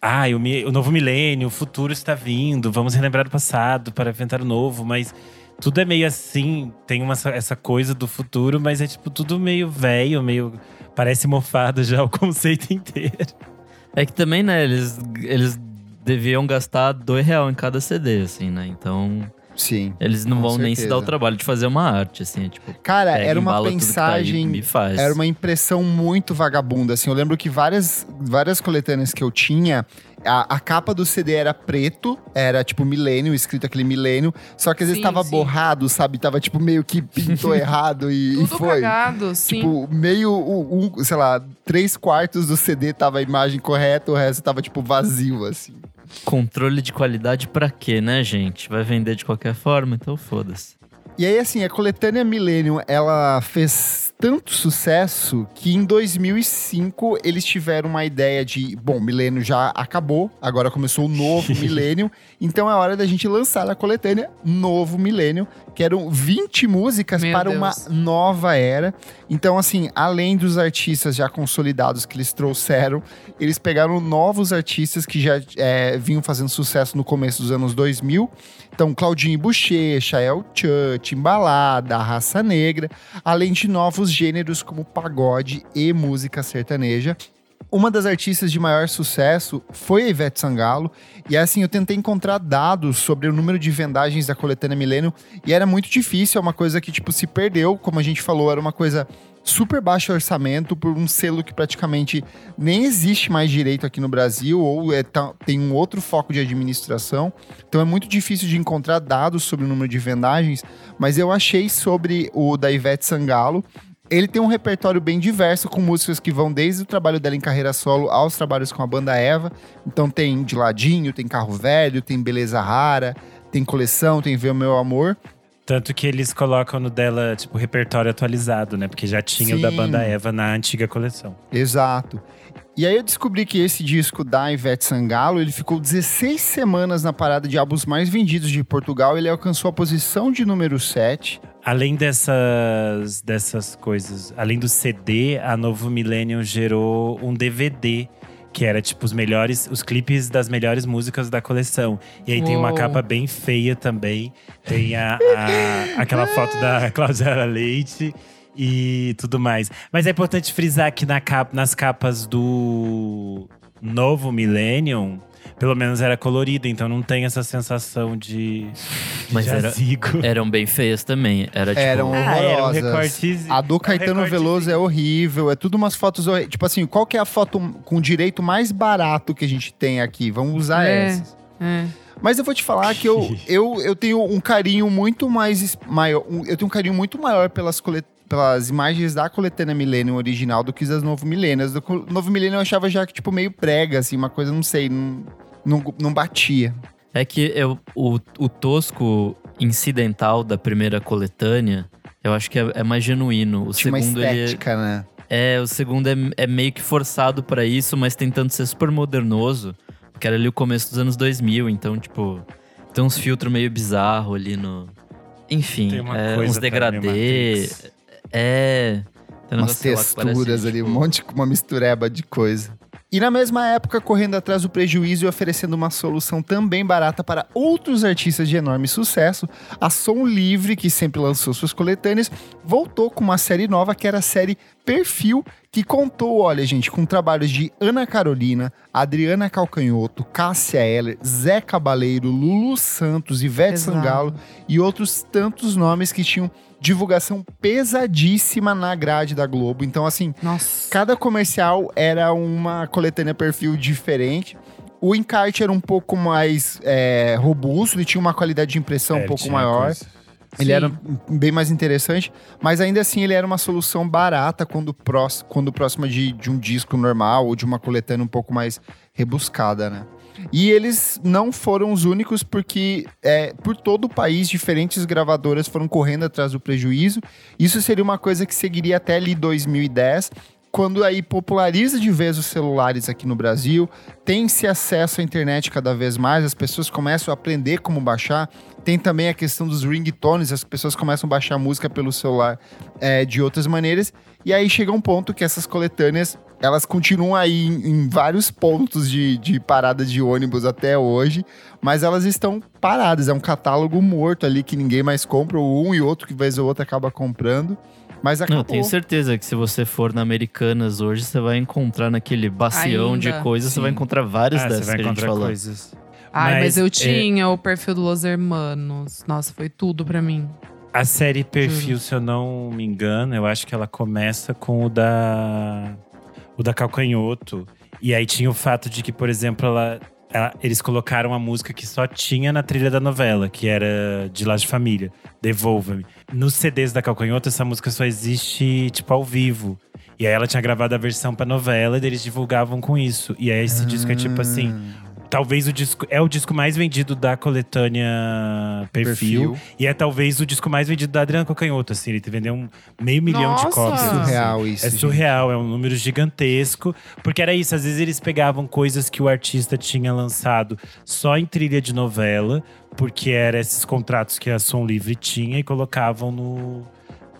Ah, o, o novo milênio, o futuro está vindo, vamos relembrar o passado para inventar o novo, mas tudo é meio assim, tem uma, essa coisa do futuro, mas é tipo tudo meio velho, meio. Parece mofado já o conceito inteiro. É que também, né, eles, eles deviam gastar dois real em cada CD, assim, né? Então, Sim. eles não vão nem se dar o certeza. trabalho de fazer uma arte, assim, tipo, Cara, pega, era uma que tá aí e me faz. Era uma impressão muito vagabunda, assim. Eu lembro que várias, várias coletâneas que eu tinha, a, a capa do CD era preto, era tipo milênio, escrito aquele milênio, só que às vezes Sim, tava sim. borrado, sabe? Tava tipo meio que pintou errado e, e Tudo foi. cagado, sim. Tipo, meio, um, sei lá, três quartos do CD tava a imagem correta, o resto tava, tipo, vazio, assim. Controle de qualidade pra quê, né, gente? Vai vender de qualquer forma, então foda-se. E aí, assim, a coletânea Millennium, ela fez tanto sucesso que em 2005 eles tiveram uma ideia de, bom, milênio já acabou, agora começou o novo milênio, então é hora da gente lançar a coletânea Novo Milênio, que eram 20 músicas Meu para Deus. uma nova era. Então, assim, além dos artistas já consolidados que eles trouxeram, eles pegaram novos artistas que já é, vinham fazendo sucesso no começo dos anos 2000. Então, Claudinho Bochecha, El Chan, Timbalada, Raça Negra, além de novos gêneros como pagode e música sertaneja. Uma das artistas de maior sucesso foi a Ivete Sangalo. E assim, eu tentei encontrar dados sobre o número de vendagens da coletânea Milênio. E era muito difícil, é uma coisa que, tipo, se perdeu. Como a gente falou, era uma coisa super baixo orçamento por um selo que praticamente nem existe mais direito aqui no Brasil ou é, tá- tem um outro foco de administração. Então é muito difícil de encontrar dados sobre o número de vendagens, mas eu achei sobre o da Ivete Sangalo. Ele tem um repertório bem diverso, com músicas que vão desde o trabalho dela em carreira solo aos trabalhos com a banda Eva. Então tem De Ladinho, tem Carro Velho, tem Beleza Rara, tem Coleção, tem Ver o Meu Amor. Tanto que eles colocam no dela, tipo, repertório atualizado, né? Porque já tinha o da Sim. banda Eva na antiga coleção. Exato. E aí eu descobri que esse disco da Ivete Sangalo, ele ficou 16 semanas na parada de álbuns mais vendidos de Portugal. Ele alcançou a posição de número 7. Além dessas, dessas coisas, além do CD, a Novo Millennium gerou um DVD que era tipo os melhores, os clipes das melhores músicas da coleção. E aí tem uma Uou. capa bem feia também. Tem a, a- aquela foto da Cláudia Leite e tudo mais. Mas é importante frisar que na capa, nas capas do Novo Millennium, pelo menos era colorido, então não tem essa sensação de, de Mas era-. Eram bem feias também. Era tipo. Eram Ah, era um horrorosas. A do um Caetano. Veloso é horrível, é tudo umas fotos. Tipo assim, qual que é a foto com direito mais barato que a gente tem aqui? Vamos usar É. essas. É. Mas eu vou te falar que eu, eu, eu tenho um carinho muito mais maior. eu tenho um carinho muito maior pelas, pelas imagens da coletânea Millennium original do que das Novo Millennium. As do Novo Millennium eu achava já que, tipo, meio prega, assim, uma coisa, não sei, não, não, não batia. É que eu, o, o tosco incidental da primeira coletânea, eu acho que é, é mais genuíno. O Tinha uma segundo ele estética, né? é, o segundo é, é meio que forçado pra isso, mas tentando ser super modernoso, porque era ali o começo dos anos 2000, então tipo, tem uns filtros meio bizarro ali no enfim, Tem uma é, coisa uns degradê. É, tem um Umas sei lá, que parece, texturas ali, um tipo, monte, uma mistureba de coisa. E na mesma época, correndo atrás do prejuízo e oferecendo uma solução também barata para outros artistas de enorme sucesso, a Som Livre, que sempre lançou suas coletâneas, voltou com uma série nova que era a série Perfil, que contou, olha gente, com trabalhos de Ana Carolina, Adriana Calcanhoto, Cássia Eller, Zé Cabaleiro, Lulu Santos, Ivete Pesado. Sangalo e outros tantos nomes que tinham divulgação pesadíssima na grade da Globo. Então, assim, Nossa. cada comercial era uma coletânea perfil diferente. O encarte era um pouco mais é, robusto, ele tinha uma qualidade de impressão É, um pouco maior. coisa. Ele Sim. era bem mais interessante, mas ainda assim ele era uma solução barata quando, prós, quando próxima de, de um disco normal ou de uma coletânea um pouco mais rebuscada, né? E eles não foram os únicos, porque é, por todo o país, diferentes gravadoras foram correndo atrás do prejuízo. Isso seria uma coisa que seguiria até ali 2010, quando aí populariza de vez os celulares aqui no Brasil, tem-se acesso à internet cada vez mais, as pessoas começam a aprender como baixar. Tem também a questão dos ringtones, as pessoas começam a baixar música pelo celular é, de outras maneiras. E aí chega um ponto que essas coletâneas elas continuam aí em, em vários pontos de, de parada de ônibus até hoje, mas elas estão paradas. É um catálogo morto ali que ninguém mais compra, ou um e outro que vez ou outra acaba comprando. Mas acabou. Não, tenho certeza que se você for na Americanas hoje, você vai encontrar naquele bacião de Ainda. coisas, você vai Sim. encontrar várias Ah, dessas você vai que a gente encontrar falou. coisas. Ai, mas, Mas, eu é- tinha o perfil do Los Hermanos. Nossa, foi tudo pra mim. A série Perfil, se eu não me engano, eu acho que ela começa com o da. O da Calcanhoto. E aí tinha o fato de que, por exemplo, ela, ela- eles colocaram a música que só tinha na trilha da novela, que era de Lá de Família, Devolva-me. Nos CDs da Calcanhoto, essa música só existe, tipo, ao vivo. E aí ela tinha gravado a versão pra novela e eles divulgavam com isso. E aí esse disco é tipo assim. Talvez o disco. É o disco mais vendido da coletânea Perfil. Perfil. E é talvez o disco mais vendido da Adriana Cocanhoto, assim. Ele vendeu um meio milhão de Nossa! cópias. assim. Surreal isso. É gente. surreal, é um número gigantesco. Porque era isso, às vezes eles pegavam coisas que o artista tinha lançado só em trilha de novela, porque eram esses contratos que a Som Livre tinha, e colocavam no,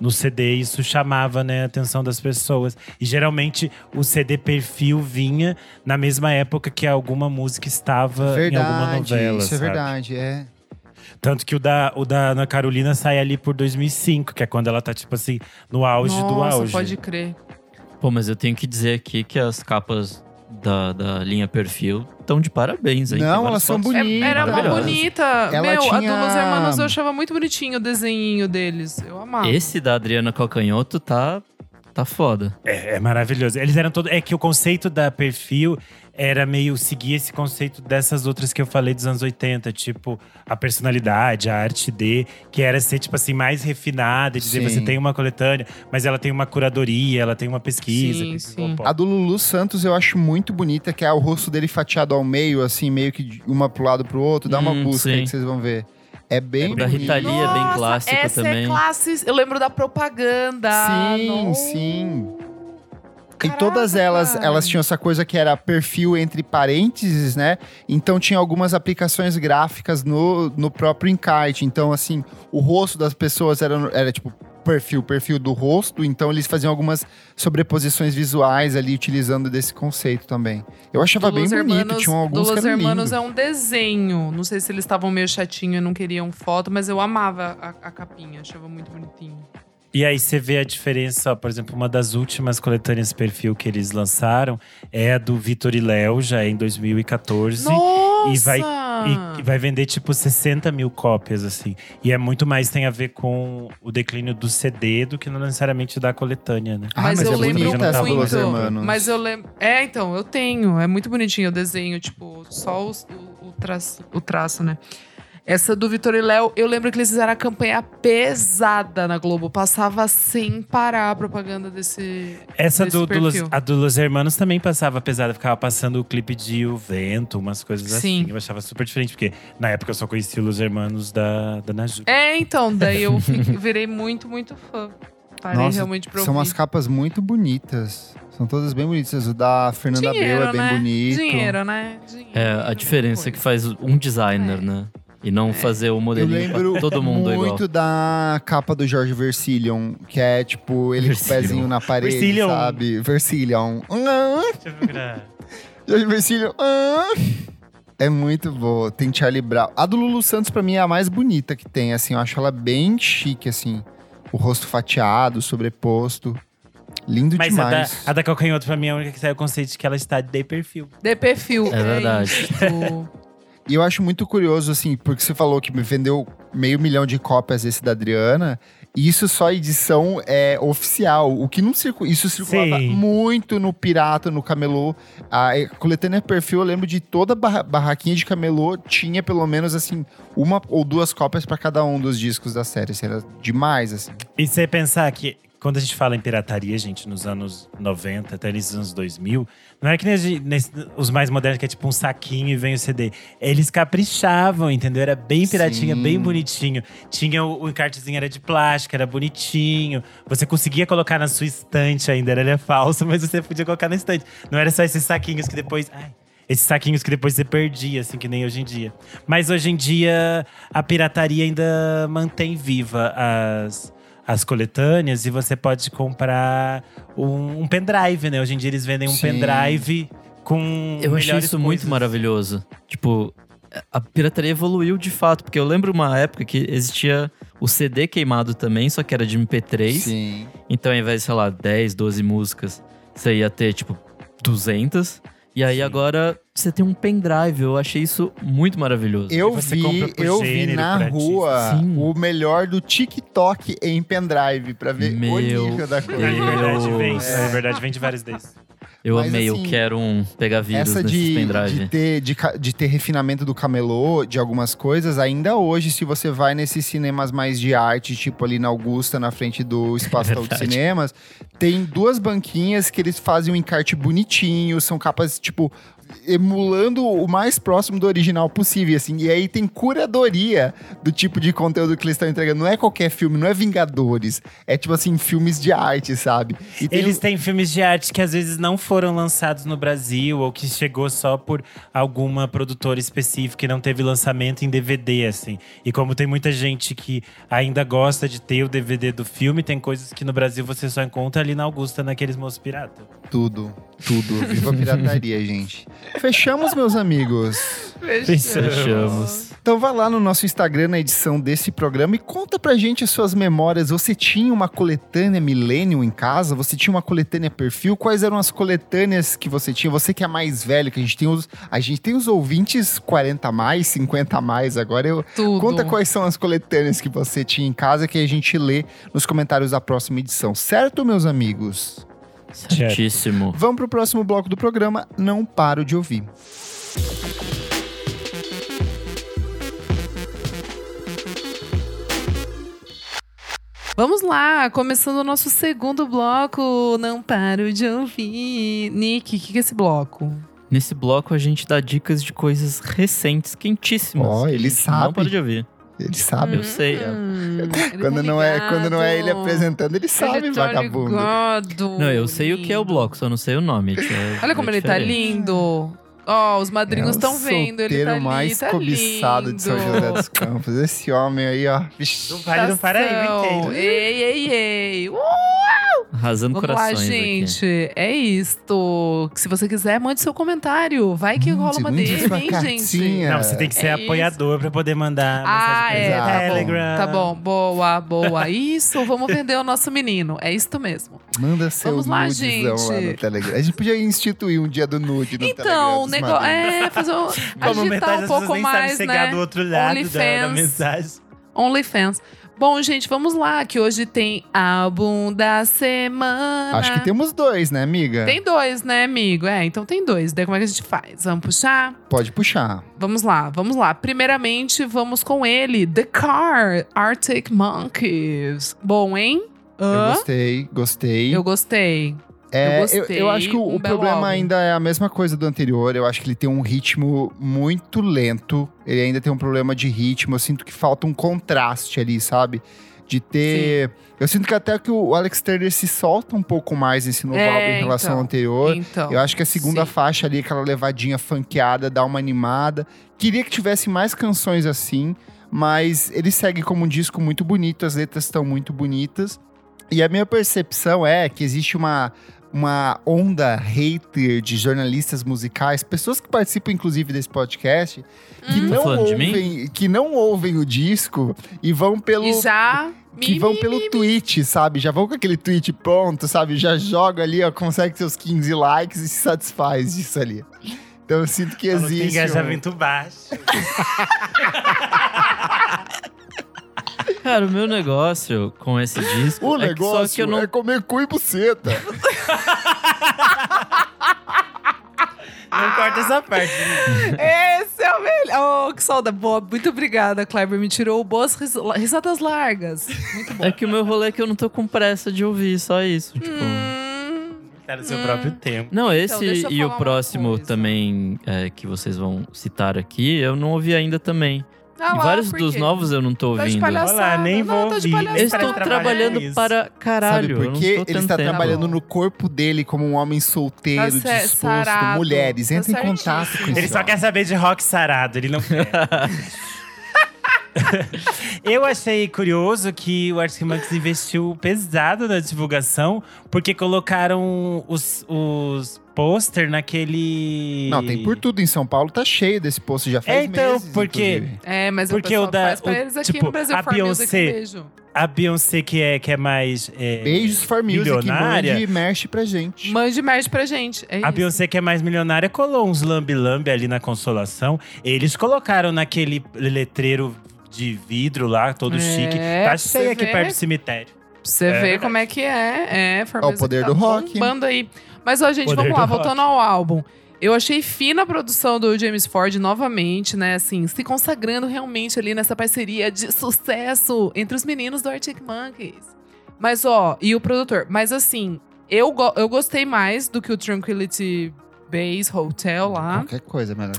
no CD. Isso chamava né, a atenção das pessoas. E geralmente o CD perfil vinha na mesma época que alguma música estava em alguma Verdade, novela. isso é sabe? verdade, é. Tanto que o da, o da Ana Carolina sai ali por 2005, que é quando ela tá, tipo assim, no auge do Nossa, auge. pode crer. Pô, mas eu tenho que dizer aqui que as capas da, da linha perfil estão de parabéns, hein? Não, elas são fotos É- era uma bonita. Ela Meu, a tinha- do Los Hermanos eu achava muito bonitinho o desenho deles. Eu amava. Esse da Adriana Calcanhoto tá, tá foda. É, é maravilhoso. Eles eram todos. É que o conceito da perfil era meio seguir esse conceito dessas outras que eu falei dos anos 80, tipo a personalidade, a arte D, que era ser, tipo assim, mais refinada, dizer Sim. você tem uma coletânea, mas ela tem uma curadoria, ela tem uma pesquisa. Sim, sim. A do Lulu Santos eu acho muito bonita, que é o rosto dele fatiado ao meio, assim, meio que de uma pro lado pro outro. Dá uma Hum, busca aí que vocês vão ver. É bem O da bonito. Rita Lee é bem Nossa, clássico essa também. É classi... Eu lembro da propaganda. Sim, Nossa. sim. E Caraca, todas elas, cara. elas tinham essa coisa que era perfil entre parênteses, né? Então tinha algumas aplicações gráficas no, no próprio encarte. Então, assim, o rosto das pessoas era, era tipo perfil, perfil do rosto. Então eles faziam algumas sobreposições visuais ali, utilizando desse conceito também. Eu achava Do bem Los bonito, Hermanos- tinham alguns do Los Hermanos lindos. é um desenho. Não sei se eles estavam meio chatinho e não queriam foto, mas eu amava a, a capinha, achava muito bonitinho. E aí você vê a diferença, ó, por exemplo, uma das últimas coletâneas perfil que eles lançaram é a do Vitor e Léo, já é em 2014. Nossa! E vai, e, vai vender tipo 60 mil cópias, assim. E é muito mais tem a ver com o declínio do CD do que não necessariamente da coletânea, né? Ah, mas, mas eu é lembro essa muito. Hermanos. Mas eu lembro. É, então, eu tenho. É muito bonitinho o desenho, tipo, só os- o, o traço, o traço, né? Essa do Vitor e Léo, eu lembro que eles fizeram a campanha pesada na Globo. Passava sem parar a propaganda desse. Essa desse do, do Los, a do Los Hermanos também passava pesada, ficava passando o clipe de O Vento, umas coisas Sim. assim. Eu achava super diferente, porque na época eu só conhecia os Hermanos da, da Naju. É, então, daí eu fi- virei muito, muito fã. Parei Nossa, realmente pra São umas capas muito bonitas. São todas bem bonitas. O da Fernanda Abreu Dinheiro, é bem né? bonito. Dinheiro, né? Dinheiro, É, a diferença é que faz um designer, É. né? E não fazer o Eu modelinho lembro pra todo mundo igual. muito da capa do Jorge Versilion, que é tipo ele com o pezinho na parede, Versilion. sabe? Versilion. Ah, Deixa eu procurar. Jorge Versilion. Ah. É muito boa. Tem Charlie Brown. A do Lulu Santos, pra mim, é a mais bonita que tem, assim. Eu acho ela bem chique, assim. O rosto fatiado, sobreposto. Lindo Mas a da, demais. a da Calcanhoto, pra mim, é a única que saiu o conceito de que ela está de perfil. De perfil. É verdade. E eu acho muito curioso, assim, porque você falou que me vendeu meio milhão de cópias esse da Adriana. E isso só edição é oficial. O que não circula. Isso circulava Sim. muito no Pirata, no Camelô. A eh, coletânea perfil, eu lembro de toda barra- barraquinha de camelô tinha pelo menos assim, uma ou duas cópias pra cada um dos discos da série. Isso era demais, assim. E você pensar que quando a gente fala em pirataria, gente, nos anos 90 até nos anos 2000, não é que nem os mais modernos, que é tipo um saquinho e vem o CD. Eles caprichavam, entendeu? Era bem piratinha, Sim. bem bonitinho. Tinha o, o encartezinho era de plástico, era bonitinho. Você conseguia colocar na sua estante ainda, é falso, mas você podia colocar na estante. Não era só esses saquinhos que depois. Ai, esses saquinhos que depois você perdia, assim, que nem hoje em dia. Mas hoje em dia, a pirataria ainda mantém viva as, as coletâneas e você pode comprar um, um pendrive, né? Hoje em dia eles vendem um Sim. pendrive com. Eu achei isso muito coisas. maravilhoso. Tipo, a pirataria evoluiu de fato, porque eu lembro uma época que existia o CD queimado também, só que era de MP3. Sim. Então, ao invés de, sei lá, 10, 12 músicas, você ia ter, tipo, 200. E aí Sim. agora você tem um pendrive. Eu achei isso muito maravilhoso. Eu você vi, eu vi na rua Sim. o melhor do TikTok em pendrive pra ver o Meu nível da coisa. Na verdade, Deus. vende. É. Na verdade, vende vários desses. Eu Mas, amei, assim, eu quero um pegar vírus Essa de, pendrive. de, ter, de, de ter refinamento do camelô, de algumas coisas, ainda hoje, se você vai nesses cinemas mais de arte, tipo ali na Augusta, na frente do Espaço Tal de. Cinemas, tem duas banquinhas que eles fazem um encarte bonitinho, são capas, tipo, emulando o mais próximo do original possível, assim. E aí tem curadoria do tipo de conteúdo que eles estão entregando. Não é qualquer filme, não é Vingadores. É tipo assim, filmes de arte, sabe? Tem Eles têm filmes de arte que às vezes não foram lançados no Brasil ou que chegou só por alguma produtora específica e não teve lançamento em DVD, assim. E como tem muita gente que ainda gosta de ter o DVD do filme, tem coisas que no Brasil você só encontra ali na Augusta, naqueles moços pirata. Tudo, tudo. Viva a pirataria, gente. Fechamos, meus amigos. Fechamos. Então vá lá no nosso Instagram na edição desse programa e conta pra gente as suas memórias. Você tinha uma coletânea Millennium em casa? Você tinha uma coletânea perfil? Quais eram as coletâneas que você tinha? Você que é mais velho, que a gente tem os, a gente tem os ouvintes 40 a mais, 50 a mais agora. Eu, Tudo. Conta quais são as coletâneas que você tinha em casa que a gente lê nos comentários da próxima edição. Certo, meus amigos? Certíssimo. Vamos pro próximo bloco do programa. Não paro de ouvir. Vamos lá, começando o nosso segundo bloco. Não paro de ouvir. Nick, o que, que é esse bloco? Nesse bloco a gente dá dicas de coisas recentes, quentíssimas. Ó, ele que a gente Não sabe. para de ouvir. Ele sabe. Eu sei. é. Hum, Quando tá não, é, quando não é ele apresentando, ele sabe, ele tá vagabundo. ligado. Não, eu sei o que é o lindo. bloco, só não sei o nome. é- Olha como é ele tá lindo. Ó, os madrinhos É estão vendo. Ele tá ali, mais tá cobiçado lindo. de São José dos Campos. Esse homem aí, ó. Vixe. Não para, não para aí, Ação. inteiro. Ei, ei, ei. Uh, Arrasando Vamos lá, corações aqui. gente. É isto. Se você quiser, mande seu comentário. Vai que Hum, rola uma DM, hein, gente? Não, você tem que ser É apoiador pra poder mandar Ah, mensagem é. Tá Telegram. bom, tá bom. Boa, boa. Isso, vamos vender o nosso menino. É isto mesmo. Manda seu Vamos lá, nudezão lá gente. no Telegram. A gente podia instituir um dia do nude no Telegram. Então, o dos negócio. É, fazer um. Como agitar metade um pouco mais, sabe chegar né? do outro lado da, da OnlyFans. mensagem. OnlyFans. Bom, gente, vamos lá, que hoje tem álbum da semana. Acho que temos dois, né, amiga? Tem dois, né, amigo? É, então tem dois. Daí como é que a gente faz? Vamos puxar? Pode puxar. Vamos lá, vamos lá. Primeiramente, vamos com ele, The Car, Arctic Monkeys. Bom, hein? Eu gostei, gostei. Eu gostei. É, eu gostei, eu acho que o, um o problema álbum. ainda é a mesma coisa do anterior. Eu acho que ele tem um ritmo muito lento. Ele ainda tem um problema de ritmo. Eu sinto que falta um contraste ali, sabe? De ter. Eu sinto que até que o Alex Turner se solta um pouco mais nesse novo É, álbum em relação então. ao anterior. Então. Eu acho que a segunda sim. faixa ali, aquela levadinha funkeada, dá uma animada. Queria que tivesse mais canções assim, mas ele segue como um disco muito bonito, as letras estão muito bonitas. E a minha percepção é que existe uma, uma onda hater de jornalistas musicais, pessoas que participam inclusive desse podcast, que, Hum. não, Tá de mim? ouvem, que não ouvem o disco e vão pelo E já. que mi, vão mi, pelo mi, mi. tweet, sabe? Já vão com aquele tweet pronto, sabe? Já joga ali, ó, consegue seus 15 likes e se satisfaz disso ali. Então eu sinto que tem existe. um- engajamento baixo. Cara, o meu negócio com esse disco O é que negócio só que eu não é comer cu e buceta. Não corta essa parte. Esse é o melhor. Oh, que saudade. Boa, muito obrigada, Kleber. Me tirou boas ris- risadas largas. Muito bom. É que o meu rolê é que eu não tô com pressa de ouvir, só isso. Tipo. Hum, Tá no seu próprio tempo. Não, esse Então, deixa eu e o próximo coisa. também, é, que vocês vão citar aqui, eu não ouvi ainda também. Ah e lá, vários dos novos eu não tô Tá de ouvindo. palhaçada. Olha lá, nem Não, vou tá de ouvir. palhaçada. Eu estou trabalhando isso. para caralho. Sabe por quê? tô Ele está trabalhando no corpo dele como um homem solteiro, Tá disposto. sarado. Mulheres, Tá entre em contato com esse Ele só quer saber de rock sarado, ele não quer. Eu achei curioso que o Arctic Monkeys investiu pesado na divulgação, porque colocaram os, os pôster naquele. Não, tem por tudo em São Paulo, tá cheio desse posto já faz É, então, meses, porque- inclusive. É, mas Porque o o da- faz pra o- eles aqui tipo, no Brasil a Beyoncé-. A Beyoncé, que é, que é mais. é, Beijos for Music, milionária. mande merch pra gente. Mande merch pra gente. É A isso. Beyoncé, que é mais milionária, colou uns lambe-lambe ali na consolação. Eles colocaram naquele letreiro de vidro lá, todo É, chique. Tá cheio aqui ver. perto do cemitério. Pra você É ver verdade. como é que é. É, Ó, o poder tá do rock. bombando aí. Mas, ó, gente, Poder vamos lá, do voltando ao álbum. Eu achei fina a produção do James Ford novamente, né? Assim, se consagrando realmente ali nessa parceria de sucesso entre os meninos do Arctic Monkeys. Mas, ó, e o produtor. Mas, assim, eu, go- eu gostei mais do que o Tranquility Base Hotel lá. Qualquer coisa, melhor.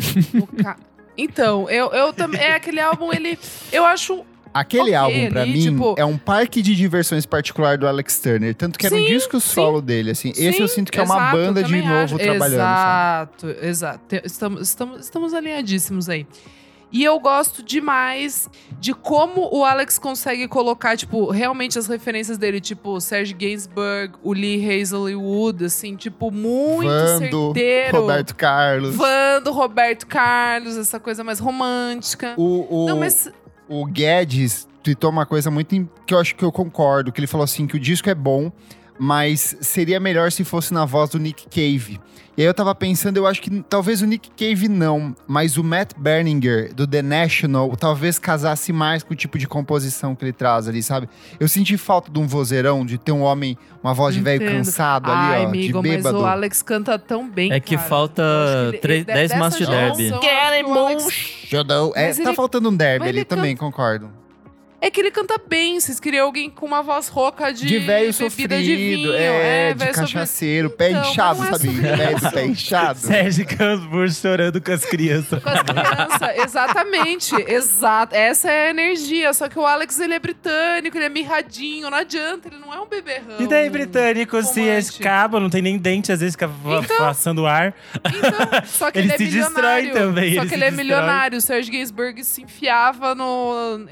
Então, eu, eu também. É aquele álbum, ele. Eu acho. Aquele Ok, álbum, pra ali, mim, tipo- é um parque de diversões particular do Alex Turner. Tanto que era um Sim, disco solo dele, assim. Esse eu Sim, sinto que é uma exato, banda de novo acho. trabalhando, sabe? Exato, exato. Te- Estamos, estamos, estamos alinhadíssimos aí. E eu gosto demais de como o Alex consegue colocar, tipo, realmente as referências dele, tipo, Serge Gainsbourg, o Lee Hazelwood, assim, tipo, muito Vando, certeiro. Roberto Carlos. Vando, Roberto Carlos, essa coisa mais romântica. O, o, Não, mas o Guedes tweetou uma coisa muito que eu acho que eu concordo, que ele falou assim que o disco é bom, mas seria melhor se fosse na voz do Nick Cave. E aí eu tava pensando, eu acho que talvez o Nick Cave não, mas o Matt Berninger, do The National, talvez casasse mais com o tipo de composição que ele traz ali, sabe? Eu senti falta de um vozeirão, de ter um homem, uma voz de velho Entendo. cansado Ai, ali, ó, amigo, de mas bêbado. o Alex canta tão bem, É que cara. falta Eu acho que ele- três- ele- dez dessa Master Derby. Alex- Shadow. É, Mas tá ele- faltando um derby mas ali ele também, concordo. É que ele canta bem. Vocês queriam alguém com uma voz rouca de, De velho sofrido, de vinho. é, de velho sofrido. cachaceiro, pé Então, inchado, é sabe? Velho do pé inchado. Sérgio Gainsbourg chorando com as crianças. Com as crianças, exatamente. Exato. Essa é a energia. Só que o Alex, ele é britânico, ele é mirradinho. Não adianta, ele não é um beberrão. E daí, britânico, se romântico. escapa, não tem nem dente, às vezes fica Então- passando ar. Então, só que Ele ele, é se destrói milionário. também, Só ele que se ele é destrói. milionário. O Serge Gainsbourg se enfiava no,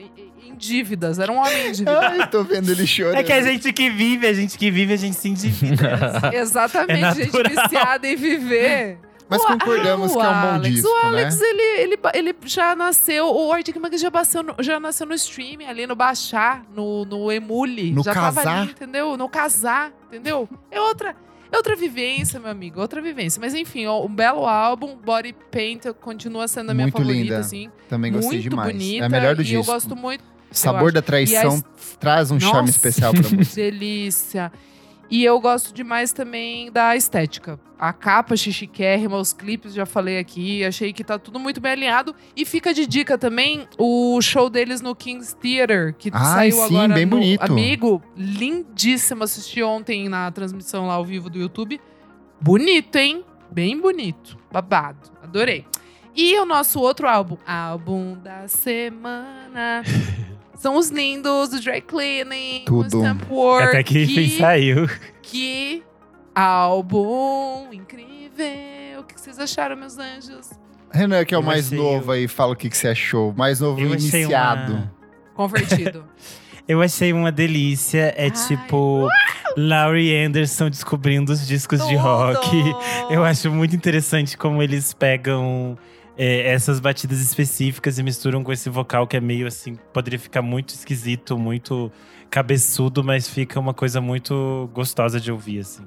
dívidas. Era um homem endividado. Ai, tô vendo ele chorando. É que a gente que vive, a gente que vive, a gente se endivida. Exatamente, É gente viciada em viver. Mas concordamos ah, que é um bom Alex, disco, O Alex, né? ele, ele, ele já nasceu. O Arctic Monkeys já, nasceu no- já nasceu no streaming, ali no baixar, no, no emule. No já tava casar. ali, entendeu? No casar, entendeu? É outra. É outra vivência, meu amigo, outra vivência. Mas enfim, ó, um belo álbum, Body Paint continua sendo a minha Muito favorita, linda. assim. Também gostei muito demais. bonita. é a melhor do e disco. eu gosto muito. Sabor da traição traz um charme Nossa. especial pra música. Delícia. E eu gosto demais também da estética. A capa chichiquérrima, os clipes, já falei aqui. Achei que tá tudo muito bem alinhado. E fica de dica também o show deles no King's Theater, que Ai, saiu sim, agora bem no bonito. Amigo, lindíssimo. Assisti ontem na transmissão lá ao vivo do YouTube. Bonito, hein? Bem bonito. Babado. Adorei. E o nosso outro álbum, álbum da semana. São os lindos do Dry Cleaning, Tudo. o Stamp Work. Até que enfim saiu. que álbum incrível. O que vocês acharam, meus anjos? Renan, que é o Eu mais novo aí, fala o que, que você achou. Mais novo Eu iniciado. uma- Convertido. Eu achei uma delícia. É Ai. tipo Laurie Anderson descobrindo os discos de rock. Eu acho muito interessante como eles pegam é, essas batidas específicas e misturam com esse vocal que é meio assim, poderia ficar muito esquisito, muito cabeçudo, mas fica uma coisa muito gostosa de ouvir, assim.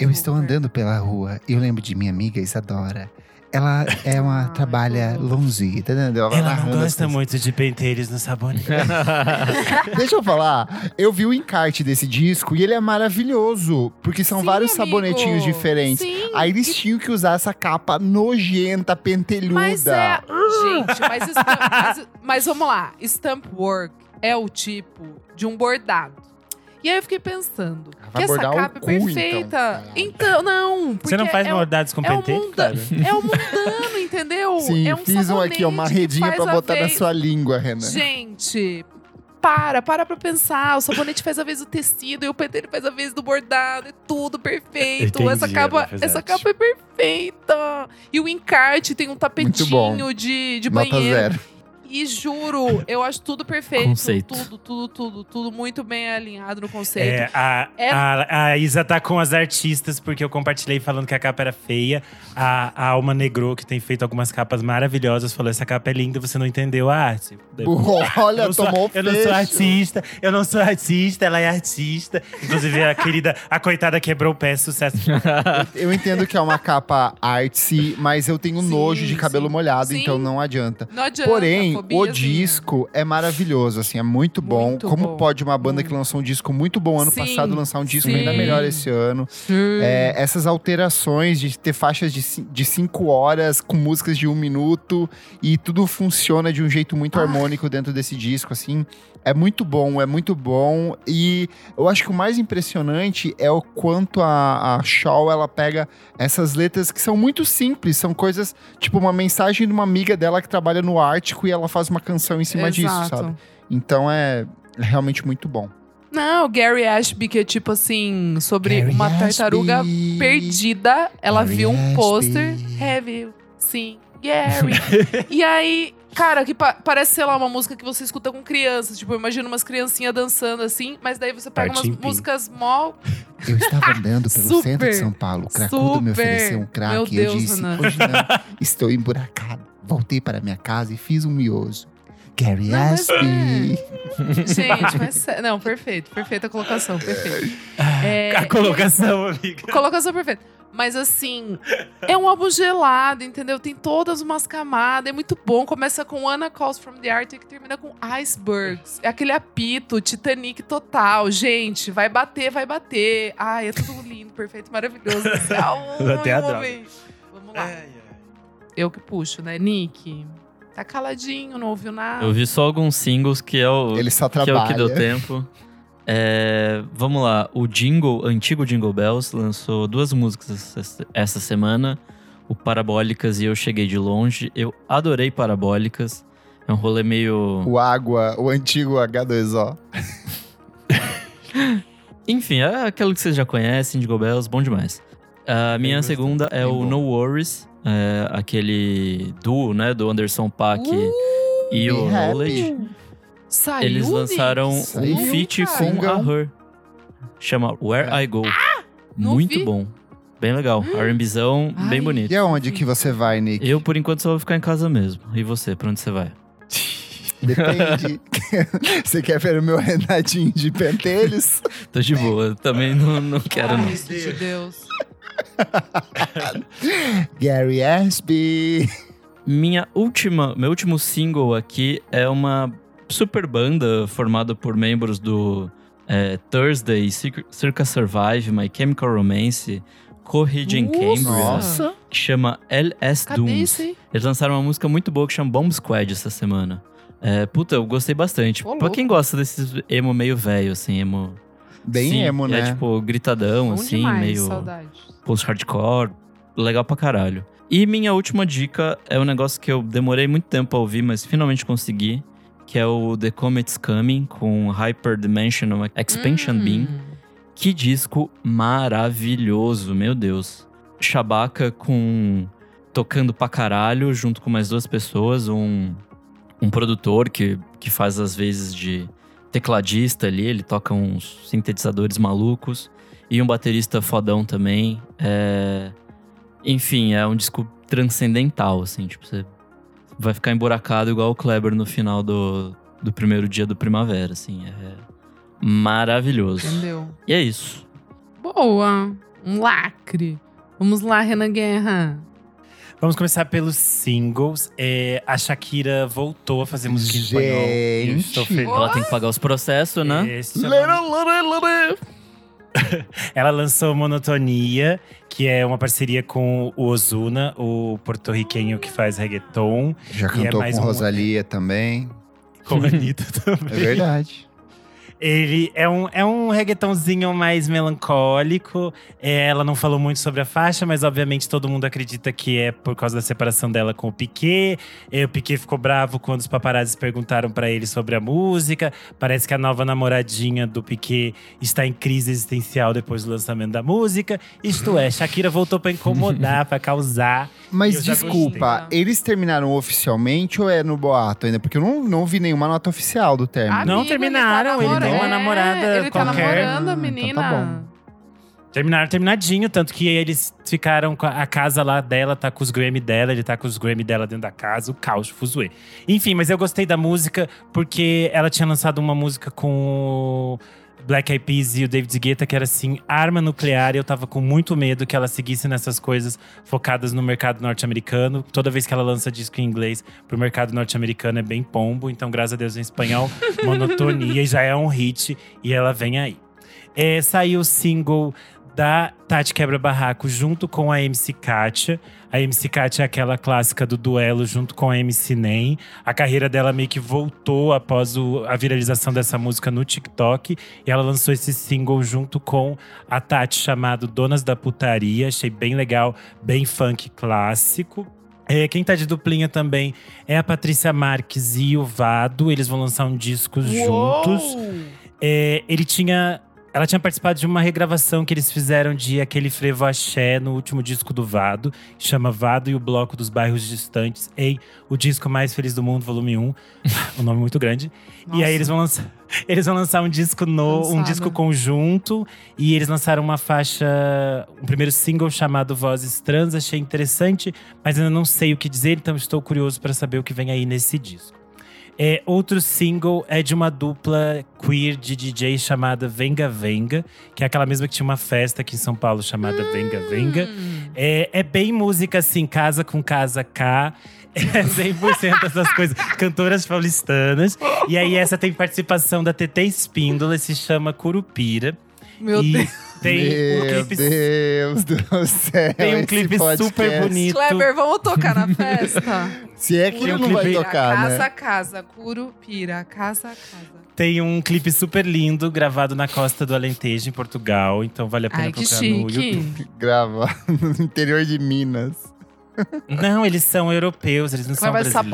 Eu estou andando pela rua e eu lembro de minha amiga Isadora. Ela é uma trabalha longe, tá entendendo? Ela não narrando as gosta muito de pentelhos no sabonete. Deixa eu falar, eu vi o encarte desse disco e ele é maravilhoso, porque são Sim, vários amigo. sabonetinhos diferentes. Sim. Aí eles tinham que usar essa capa nojenta, pentelhuda. Mas é. Gente, mas, estamp- mas, mas vamos lá. Stamp work é o tipo de um bordado. E aí eu fiquei pensando Ah, que essa o capa cu, é então. perfeita. Caralho. Então, não. Você não faz é bordados com é um pentelho? É um mundano, entendeu? Sim, é um fiz um aqui, ó, uma redinha pra botar na sua língua, Renan. Gente, para, para pra pensar. O sabonete faz a vez do tecido e o pentelho faz a vez do bordado. É tudo perfeito. Entendi, essa capa, essa capa é perfeita. E o encarte tem um tapetinho de, de Nota banheiro. zero. E juro, eu acho tudo perfeito. Conceito. Tudo, tudo, tudo, tudo muito bem alinhado no conceito. É, a, É- a, a Isa tá com as artistas, porque eu compartilhei falando que a capa era feia. A, a Alma Negro, que tem feito algumas capas maravilhosas, falou: essa capa é linda, você não entendeu a arte. Olha, eu não sou- tomou Eu não sou artista, eu não sou artista, ela é artista. Inclusive, a querida, a coitada quebrou o pé, sucesso. Eu entendo que é uma capa artsy, mas eu tenho Sim, nojo de cabelo sim. molhado, Sim. então não adianta. Não adianta. Porém, o disco é maravilhoso, assim, é muito bom. Muito Como bom. pode uma banda que lançou um disco muito bom ano Sim, passado lançar um disco sim. ainda melhor esse ano? Hum. É, essas alterações de ter faixas de, de cinco horas com músicas de um minuto e tudo funciona de um jeito muito Ah. harmônico dentro desse disco, assim. É muito bom, é muito bom. E eu acho que o mais impressionante é o quanto a, a Shaw, ela pega essas letras que são muito simples. São coisas, tipo uma mensagem de uma amiga dela que trabalha no Ártico e ela faz uma canção em cima disso, Exato. sabe? Então é realmente muito bom. Não, Gary Ashby, que é tipo assim, sobre Gary uma tartaruga Ashby. perdida. Ela Gary viu um pôster. Have you seen Gary? e aí, cara, que pa- parece, sei lá, uma música que você escuta com crianças. Tipo, imagina umas criancinhas dançando assim, mas daí você pega Partim umas Pim. músicas mó. Eu estava andando pelo Super, centro de São Paulo. O cracudo me super. ofereceu um crack Meu e eu disse: Renan. hoje não, estou emburacado. Voltei para minha casa e fiz um mioso. Gary Não, mas Ashby. Gente, mas. sé- Não, perfeito, perfeita colocação, perfeito. É, a colocação, amiga. Colocação perfeita. Mas assim, é um álbum gelado, entendeu? Tem todas umas camadas, é muito bom. Começa com Anna Calls from the Arctic e termina com Icebergs. É aquele apito, Titanic total. Gente, vai bater, vai bater. Ai, é tudo lindo, perfeito, maravilhoso. Ai, Até a vamos lá. Eu que puxo, né? Nick, tá caladinho, não ouviu nada. Eu vi só alguns singles que é o, Ele só que, é trabalha. o que deu tempo. É, vamos lá, o Jingle, antigo Jingle Bells, lançou duas músicas essa- semana. O Parabólicas e Eu Cheguei de Longe. Eu adorei Parabólicas. É um rolê meio. O Água, o antigo H2O. Enfim, é aquilo que vocês já conhecem, Jingle Bells, bom demais. A minha segunda é o bom. No Worries, é, aquele duo, né, do Anderson Paak Uh, e o. Knowledge. Saiu, Eles lançaram? Saiu, um feat cara. com a. Her. Chama Where É. I Go. não Muito vi. bom. Bem legal. R&Bzão, bem bonito. E aonde que você vai, Nick? Eu, por enquanto, só vou ficar em casa mesmo. E você, pra onde você vai? Depende. você quer ver o meu Renatinho de pentelhos? Tô de boa. Também não, não quero, Ai, não. de Deus. Gary Ashby. Minha última, meu último single aqui é uma super banda formada por membros do é, Thursday, Cir- Circa Survive, My Chemical Romance, Corrige in Nossa. Cambria, Nossa. que chama LS Cadê Dooms. Eles lançaram uma música muito boa que chama Bomb Squad essa semana. É, puta, eu gostei bastante. Ô, pra quem gosta desses emo meio velho, assim, emo. Bem Sim, emo, né? É tipo gritadão, Bom assim, demais, meio saudade. post-hardcore. Legal pra caralho. E minha última dica é um negócio que eu demorei muito tempo a ouvir, mas finalmente consegui. Que é o The Comet's Coming, com Hyperdimensional Expansion Hum. Beam. Que disco maravilhoso, meu Deus. Shabaka com tocando pra caralho, junto com mais duas pessoas, um, um produtor que, que faz às vezes de tecladista ali, ele toca uns sintetizadores malucos, e um baterista fodão também. É... Enfim, é um disco transcendental, assim, tipo, você vai ficar emburacado igual o Kleber no final do, do primeiro dia do Primavera, assim, é maravilhoso. Entendeu? E é isso. Boa. Um lacre. Vamos lá, Renan Guerra. Vamos começar pelos singles. É, a Shakira voltou a fazer música em espanhol. Gente. feliz. Ela tem que pagar os processos, né? Esse é o nome. Ela lançou Monotonia, que é uma parceria com o Ozuna, o porto-riquenho que faz reggaeton, Já é cantou mais com um- Rosalia também. com a Anitta É também. verdade. Ele é um, é um reggaetonzinho mais melancólico. É, ela não falou muito sobre a faixa, mas obviamente todo mundo acredita que é por causa da separação dela com o Piquet. E o Piquet ficou bravo quando os paparazzi perguntaram para ele sobre a música. Parece que a nova namoradinha do Piquet está em crise existencial depois do lançamento da música. Isto é, Shakira voltou para incomodar, para causar. Mas desculpa, gostei. eles terminaram oficialmente ou é no boato ainda? Porque eu não, não vi nenhuma nota oficial do término. Não Amigo, terminaram, ele, ele tá tem uma namorada É, Ele tá qualquer. namorando a Hum, então menina. tá bom. Terminaram terminadinho, tanto que eles ficaram com a casa lá dela, tá com os Grammy dela, ele tá com os Grammy dela dentro da casa, o caos, fuzuê. Enfim, mas eu gostei da música porque ela tinha lançado uma música com Black Eyed Peas e o David Guetta, que era assim, arma nuclear, e eu tava com muito medo que ela seguisse nessas coisas focadas no mercado norte-americano. Toda vez que ela lança disco em inglês pro mercado norte-americano é bem pombo, então graças a Deus em espanhol, monotonia e já é um hit, e ela vem aí. É, saiu o single da Tati Quebra Barraco junto com a MC Katia. A MC Katia é aquela clássica do duelo junto com a MC Nem. A carreira dela meio que voltou após o- a viralização dessa música no TikTok. E ela lançou esse single junto com a Tati, chamado Donas da Putaria. Achei bem legal, bem funk clássico. É, quem tá de duplinha também é a Patrícia Marques e o Vado. Eles vão lançar um disco juntos. Uou! É, ele tinha. Ela tinha participado de uma regravação que eles fizeram de aquele frevo axé no último disco do Vado, que chama Vado e o Bloco dos Bairros Distantes. Ei, o disco mais feliz do mundo, volume 1. um nome muito grande. E Nossa. aí eles vão lançar. Eles vão lançar um disco no, um disco conjunto e eles lançaram uma faixa, um primeiro single chamado Vozes Trans, achei interessante, mas ainda não sei o que dizer, então estou curioso para saber o que vem aí nesse disco. É, outro single é de uma dupla queer de DJ chamada Venga Venga, que é aquela mesma que tinha uma festa aqui em São Paulo chamada Venga Venga. É, é bem música assim, casa com casa K. É 100% essas coisas. Cantoras paulistanas. E aí essa tem participação da TT Espíndola, se chama Curupira. Meu e Deus. Tem um Meu clipe, Deus do céu. tem um clipe podcast. super bonito. Kleber, vamos tocar na festa? Se é que Tem um não vai clipe- tocar, casa, né? casa, curupira, casa, casa. Tem um clipe super lindo gravado na costa do Alentejo, em Portugal. Então vale a pena Ai, procurar no YouTube. Grava no interior de Minas. Não, eles são europeus, eles não são Vai brasileiros.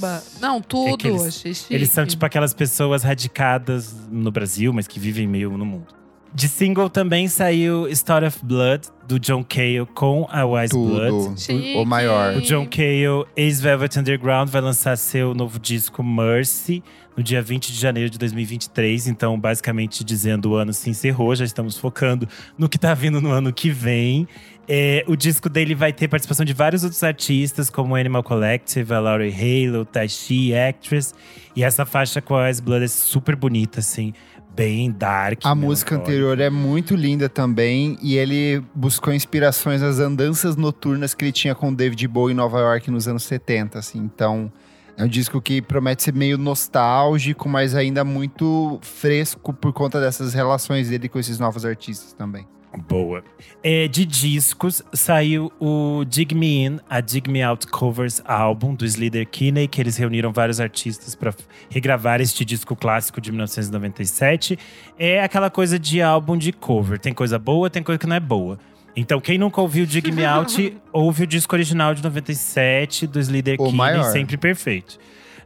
Sapopemba. Não, tudo. É eles-. Eles são tipo aquelas pessoas radicadas no Brasil, mas que vivem meio no mundo. De single também saiu Story of Blood, do John Cale com a Wise Blood. Tudo. Chique. O maior. O John Cale, ex-Velvet Underground, vai lançar seu novo disco Mercy no dia 20 de janeiro de 2023. Então, basicamente dizendo o ano se encerrou, já estamos focando no que tá vindo no ano que vem. É, o disco dele vai ter participação de vários outros artistas, como Animal Collective, a Laurie Halo, Taishi, Actress. E essa faixa com a Wise Blood é super bonita, assim, bem dark. A música anterior é muito linda também. E ele buscou inspirações nas andanças noturnas que ele tinha com o David Bowie em Nova York nos anos 70, assim. Então, é um disco que promete ser meio nostálgico, mas ainda muito fresco por conta dessas relações dele com esses novos artistas também. Boa. É, de discos, saiu o Dig Me In, a Dig Me Out Covers álbum do Slither Kinney, que eles reuniram vários artistas para regravar este disco clássico de 1997. É aquela coisa de álbum de cover. Tem coisa boa, tem coisa que não é boa. Então, quem nunca ouviu Dig Me Out, ouve o disco original de 97 do Slither O Kinney, maior. sempre perfeito.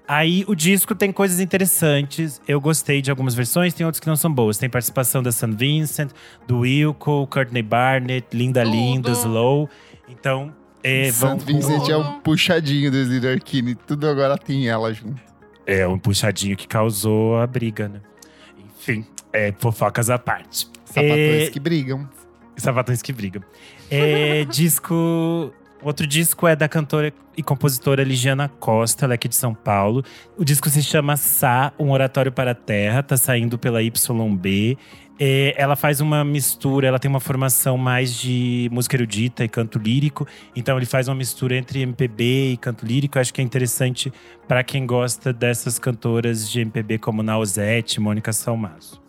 Aí o disco tem coisas interessantes. Eu gostei de algumas versões, tem outras que não são boas. Tem participação da St. Vincent, do Wilco, Courtney Barnett, Linda Tudo. Linda, Slow. Então, é, Santo Vincent é um puxadinho do Slither Kinney. Tudo agora tem ela junto. é um puxadinho que causou a briga, né? Enfim, é, fofocas à parte. Sapatões É, que brigam. Sapatões que brigam. É, disco. Outro disco é da cantora e compositora Ligiana Costa, ela é aqui de São Paulo. O disco se chama Sá, um oratório para a terra, tá saindo pela YB. É, ela faz uma mistura, ela tem uma formação mais de música erudita e canto lírico. Então ele faz uma mistura entre MPB e canto lírico. Eu acho que é interessante para quem gosta dessas cantoras de MPB como Nausete, Mônica Salmazo.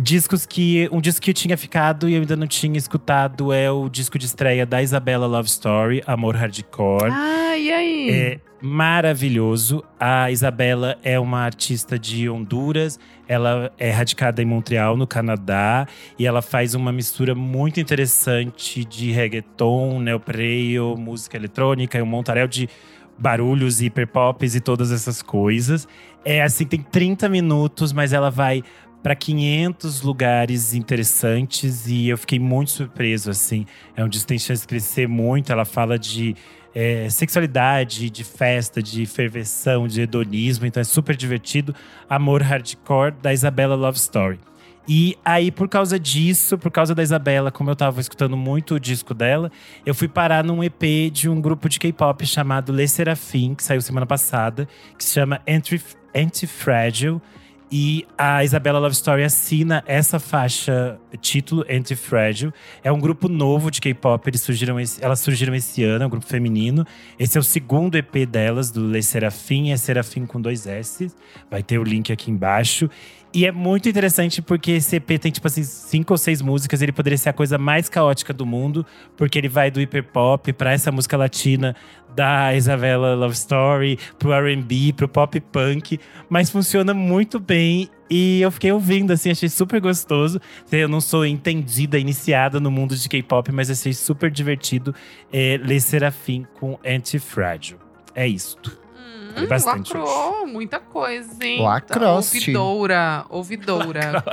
Discos que. Um disco que eu tinha ficado e eu ainda não tinha escutado é o disco de estreia da Isabela Love Story, Amor Hardcore. Ah, e aí? É, maravilhoso. A Isabela é uma artista de Honduras, ela é radicada em Montreal, no Canadá, e ela faz uma mistura muito interessante de reggaeton, neopreio, música eletrônica e um montaréu de barulhos, hiperpops e todas essas coisas. É assim, tem 30 minutos, mas ela vai para 500 lugares interessantes e eu fiquei muito surpreso, assim. É que tem chance de crescer muito. Ela fala de é, sexualidade, de festa, de ferveção, de hedonismo. Então é super divertido. Amor Hardcore, da Isabela Love Story. E aí, por causa disso, por causa da Isabela, como eu tava escutando muito o disco dela, eu fui parar num EP de um grupo de K-pop chamado Le Serafim, que saiu semana passada, que se chama Anti-Fragile. E a Isabela Love Story assina essa faixa título Anti-Fragile. É um grupo novo de K-pop, elas surgiram esse ano, é um grupo feminino. Esse é o segundo EP delas, do Le Serafim, é Serafim com dois S. Vai ter o link aqui embaixo. E é muito interessante porque esse EP tem, tipo assim, cinco ou seis músicas. Ele poderia ser a coisa mais caótica do mundo, porque ele vai do hiperpop pra essa música latina da Isabella Love Story, pro RB, pro pop punk. Mas funciona muito bem. E eu fiquei ouvindo, assim, achei super gostoso. Eu não sou entendida, iniciada no mundo de K-pop, mas achei super divertido é, ler Serafim com Antifrágil. É isto. Hum, bastante lacrou muita coisa, hein? Lacroste. Ouvidoura, ouvidoura.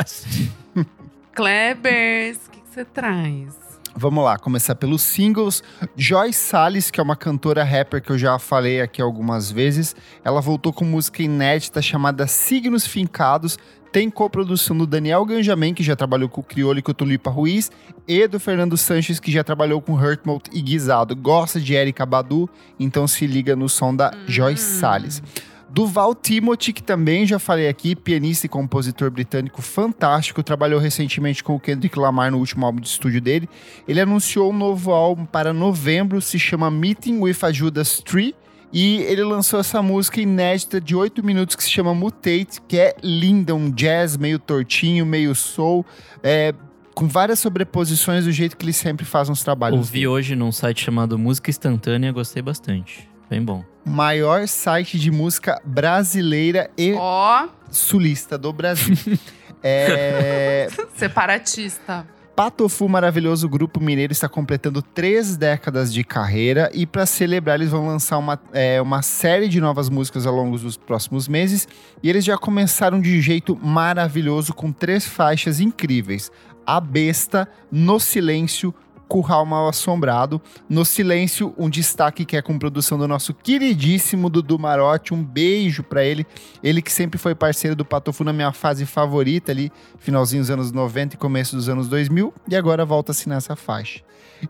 Klebers, o que você traz? Vamos lá, começar pelos singles. Joyce Salles, que é uma cantora rapper que eu já falei aqui algumas vezes, ela voltou com música inédita chamada Signos Fincados. Tem coprodução do Daniel Ganjamin, que já trabalhou com o Criolo e com o Tulipa Ruiz, e do Fernando Sanches, que já trabalhou com Hurtmouth e Guisado. Gosta de Erika Badu, então se liga no som da Joyce Salles. Duval Timothy, que também já falei aqui, pianista e compositor britânico fantástico, trabalhou recentemente com o Kendrick Lamar no último álbum de estúdio dele. Ele anunciou um novo álbum para novembro, se chama Meeting with a Judas Tree. E ele lançou essa música inédita de 8 minutos que se chama Mutate, que é linda, um jazz meio tortinho, meio soul, é, com várias sobreposições do jeito que ele sempre faz nos trabalhos. Ouvi hoje num site chamado Música Instantânea, gostei bastante. Bem bom. Maior site de música brasileira e Ó, sulista do Brasil. é, separatista. Patofu Maravilhoso Grupo Mineiro está completando três décadas de carreira e para celebrar eles vão lançar uma, é, uma série de novas músicas ao longo dos próximos meses e eles já começaram de jeito maravilhoso com três faixas incríveis. A Besta, No Silêncio, Curral Mal Assombrado. No Silêncio, um destaque que é com produção do nosso queridíssimo Dudu Marotti. Um beijo para ele. Ele que sempre foi parceiro do Patofu na minha fase favorita ali, finalzinho dos anos 90 e começo dos anos 2000. E agora volta-se nessa faixa.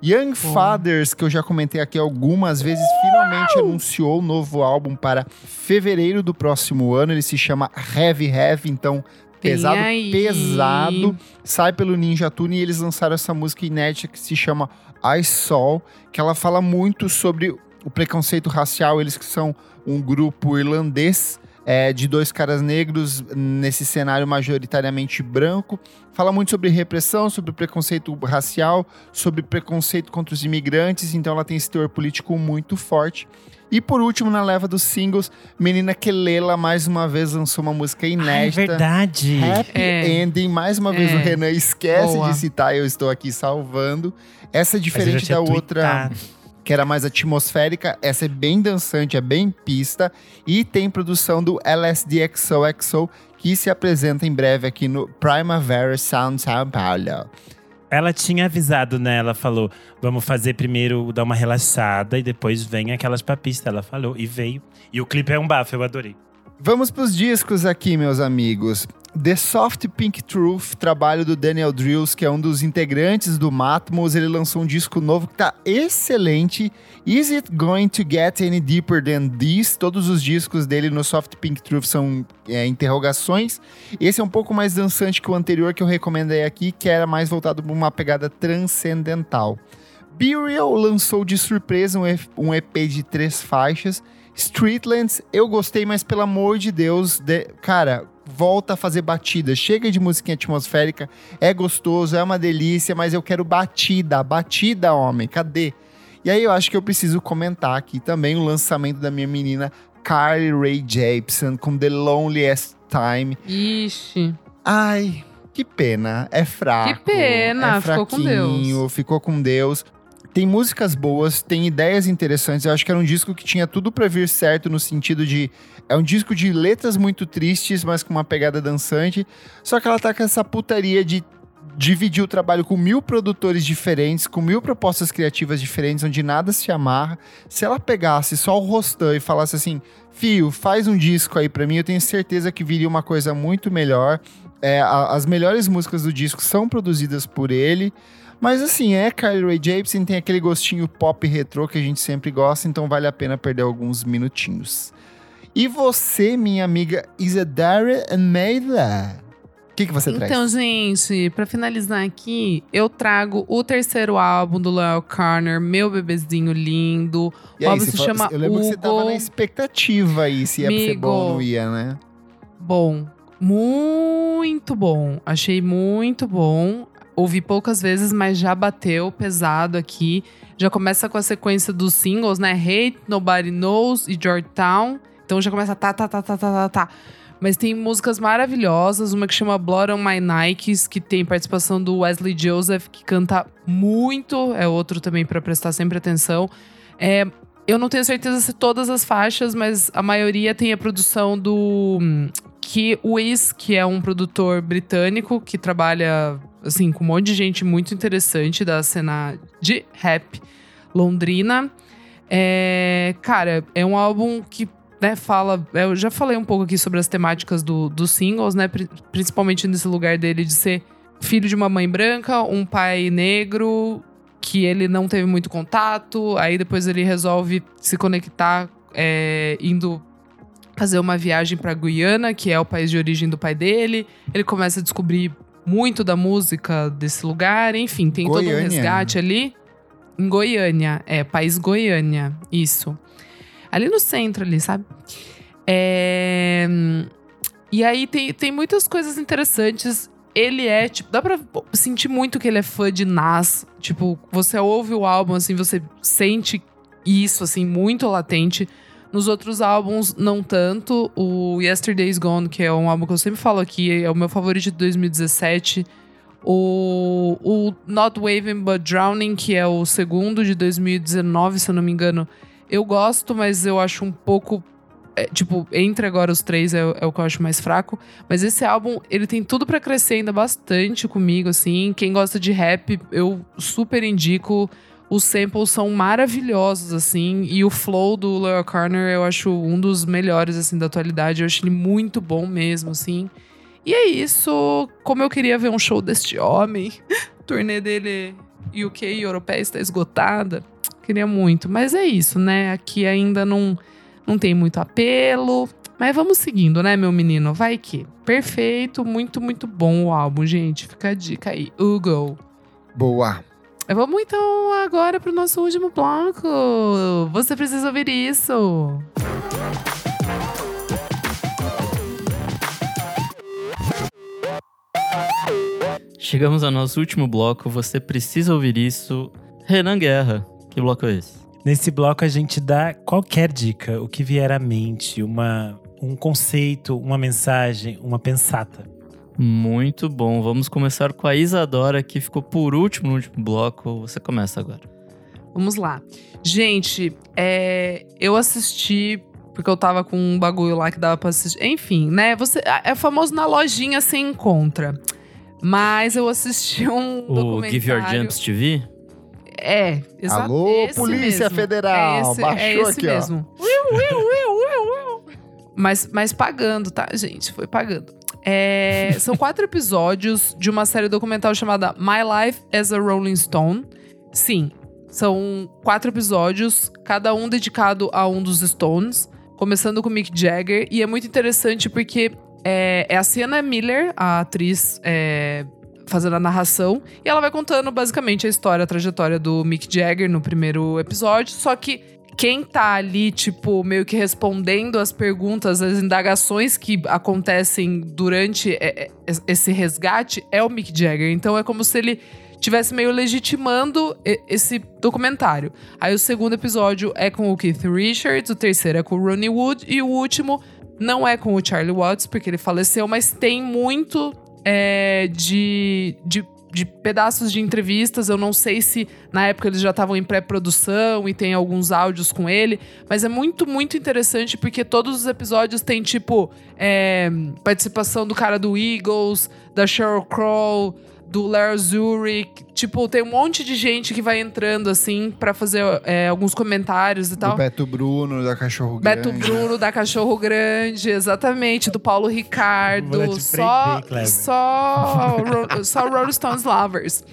Young Fathers, que eu já comentei aqui algumas vezes, finalmente anunciou o novo álbum para fevereiro do próximo ano. Ele se chama Heavy Heavy, então pesado, aí. pesado. Sai pelo Ninja Tune e eles lançaram essa música inédita que se chama I Saw, que ela fala muito sobre o preconceito racial. Eles que são um grupo irlandês é, de dois caras negros nesse cenário majoritariamente branco. Fala muito sobre repressão, sobre preconceito racial, sobre preconceito contra os imigrantes. Então ela tem esse teor político muito forte. E por último, na leva dos singles, Menina Kelela mais uma vez lançou uma música Ah, é inédita. verdade. Happy É. Ending. Mais uma vez É. o Renan esquece Boa. de citar, eu estou aqui salvando. Essa é diferente da outra tweetado. Que era mais atmosférica. Essa é bem dançante, é bem pista. E tem produção do LSDXOXO, que se apresenta em breve aqui no Primavera Sound São Paulo. Ela tinha avisado, né? Ela falou: vamos fazer primeiro, dar uma relaxada e depois vem aquelas papistas. Ela falou e veio. E o clipe é um bafo, eu adorei. Vamos pros discos aqui, meus amigos. The Soft Pink Truth, trabalho do Daniel Drills, que é um dos integrantes do Matmos. Ele lançou um disco novo que tá excelente. Is It Going to Get Any Deeper Than This? Todos os discos dele no Soft Pink Truth são é, interrogações. Esse é um pouco mais dançante que o anterior que eu recomendei aqui, que era mais voltado para uma pegada transcendental. Burial lançou de surpresa um EP de três faixas. Streetlands, eu gostei, mas pelo amor de Deus, de- cara, volta a fazer batida. Chega de musiquinha atmosférica, é gostoso, é uma delícia, mas eu quero batida, batida, homem, cadê? E aí eu acho que eu preciso comentar aqui também o lançamento da minha menina Carly Rae Jepsen com The Loneliest Time. Ixi. Ai, que pena. É fraco. Que pena, é ficou com Deus. Ficou com Deus. Tem músicas boas, tem ideias interessantes. Eu acho que era um disco que tinha tudo pra vir certo no sentido de. É um disco de letras muito tristes, mas com uma pegada dançante. Só que ela tá com essa putaria de dividir o trabalho com mil produtores diferentes, com mil propostas criativas diferentes, onde nada se amarra. Se ela pegasse só o Rostan e falasse assim: Fio, faz um disco aí pra mim, eu tenho certeza que viria uma coisa muito melhor. É, a- as melhores músicas do disco são produzidas por ele. Mas assim, é Kylie Ray Jepsen, tem aquele gostinho pop retrô que a gente sempre gosta, então vale a pena perder alguns minutinhos. E você, minha amiga Isadora Meila? O que, que você traz? Então, gente, pra finalizar aqui, eu trago o terceiro álbum do Lyle Carner, Meu Bebezinho Lindo. E o aí, álbum se chama Eu lembro que você tava Hugo. na expectativa aí se ia ser bom ou não ia, né? Bom, muito bom. Achei muito bom. Ouvi poucas vezes, mas já bateu pesado aqui. Já começa com a sequência dos singles, né? Hate, Nobody Knows e Georgetown. Então já começa tá, tá, tá, tá, tá, tá, tá. Mas tem músicas maravilhosas. Uma que chama Blood on My Nikes, que tem participação do Wesley Joseph, que canta muito. É outro também pra prestar sempre atenção. É, eu não tenho certeza se todas as faixas, mas a maioria tem a produção do que Wiz, que é um produtor britânico que trabalha assim com um monte de gente muito interessante da cena de rap londrina. É, cara, é um álbum que né, fala. Eu já falei um pouco aqui sobre as temáticas do, dos singles, né? pri- Principalmente nesse lugar dele de ser filho de uma mãe branca, um pai negro, que ele não teve muito contato. Aí depois ele resolve se conectar é, indo fazer uma viagem para Guiana, que é o país de origem do pai dele. Ele começa a descobrir muito da música desse lugar. Enfim, tem todo um Goiânia. resgate ali. Em Goiânia, é, país Goiânia, isso. Ali no centro, ali, sabe? É, E aí tem, tem muitas coisas interessantes. Ele é, tipo, dá pra sentir muito que ele é fã de Nas. Tipo, você ouve o álbum, assim, você sente isso, assim, muito latente. Nos outros álbuns, não tanto. O Yesterday's Gone, que é um álbum que eu sempre falo aqui, é o meu favorito de 2017. O, o Not Waving But Drowning, que é o segundo de 2019, se eu não me engano. Eu gosto, mas eu acho um pouco. é, tipo, entre agora os três é, é o que eu acho mais fraco. Mas esse álbum, ele tem tudo pra crescer ainda bastante comigo, assim. Quem gosta de rap, eu super indico. Os samples são maravilhosos, assim. E o flow do Lil Carner eu acho um dos melhores, assim, da atualidade. Eu acho ele muito bom mesmo, assim. E é isso. Como eu queria ver um show deste homem. A turnê dele UK e europeia está esgotada. Queria muito. Mas é isso, né? Aqui ainda não, não tem muito apelo. Mas vamos seguindo, né, meu menino? Vai que. Perfeito, muito, muito bom o álbum, gente. Fica a dica aí. Hugo. Boa. Vamos então agora pro nosso último bloco. Você precisa ouvir isso. Chegamos ao nosso último bloco. Você precisa ouvir isso. Renan Guerra. Que bloco é esse? Nesse bloco a gente dá qualquer dica, o que vier à mente, uma, um conceito, uma mensagem, uma pensata. Muito bom. Vamos começar com a Isadora, que ficou por último no último bloco. Você começa agora. Vamos lá. Gente, é, eu assisti porque eu tava com um bagulho lá que dava pra assistir. Enfim, né? Você, é famoso na lojinha você encontra. Mas eu assisti um O documentário. Give Your Jumps TV? É, exato. Alô, esse Polícia mesmo. Federal, É esse, baixou é esse aqui, ó. mesmo. Mas, mas pagando, tá, gente? Foi pagando. É, são quatro episódios de uma série documental chamada My Life as a Rolling Stone. Sim, são quatro episódios, cada um dedicado a um dos Stones, começando com Mick Jagger. E é muito interessante porque é, é a Sienna Miller, a atriz é, fazendo a narração, e ela vai contando basicamente a história, a trajetória do Mick Jagger no primeiro episódio, só que quem tá ali, tipo, meio que respondendo as perguntas, as indagações que acontecem durante esse resgate é o Mick Jagger. Então é como se ele tivesse meio legitimando esse documentário. Aí o segundo episódio é com o Keith Richards, o terceiro é com o Ronnie Wood e o último não é com o Charlie Watts, porque ele faleceu, mas tem muito é, de, de, de pedaços de entrevistas. Eu não sei se na época eles já estavam em pré-produção e tem alguns áudios com ele, mas é muito, muito interessante porque todos os episódios têm, tipo, é, participação do cara do Eagles, da Sheryl Crow, do Larry Zurich. Tipo, tem um monte de gente que vai entrando, assim, pra fazer é, alguns comentários e Do tal. Beto Bruno, da Cachorro Beto Grande. Bruno da Cachorro Grande, exatamente, do Paulo Ricardo, só prender, só só Rolling Stones lovers.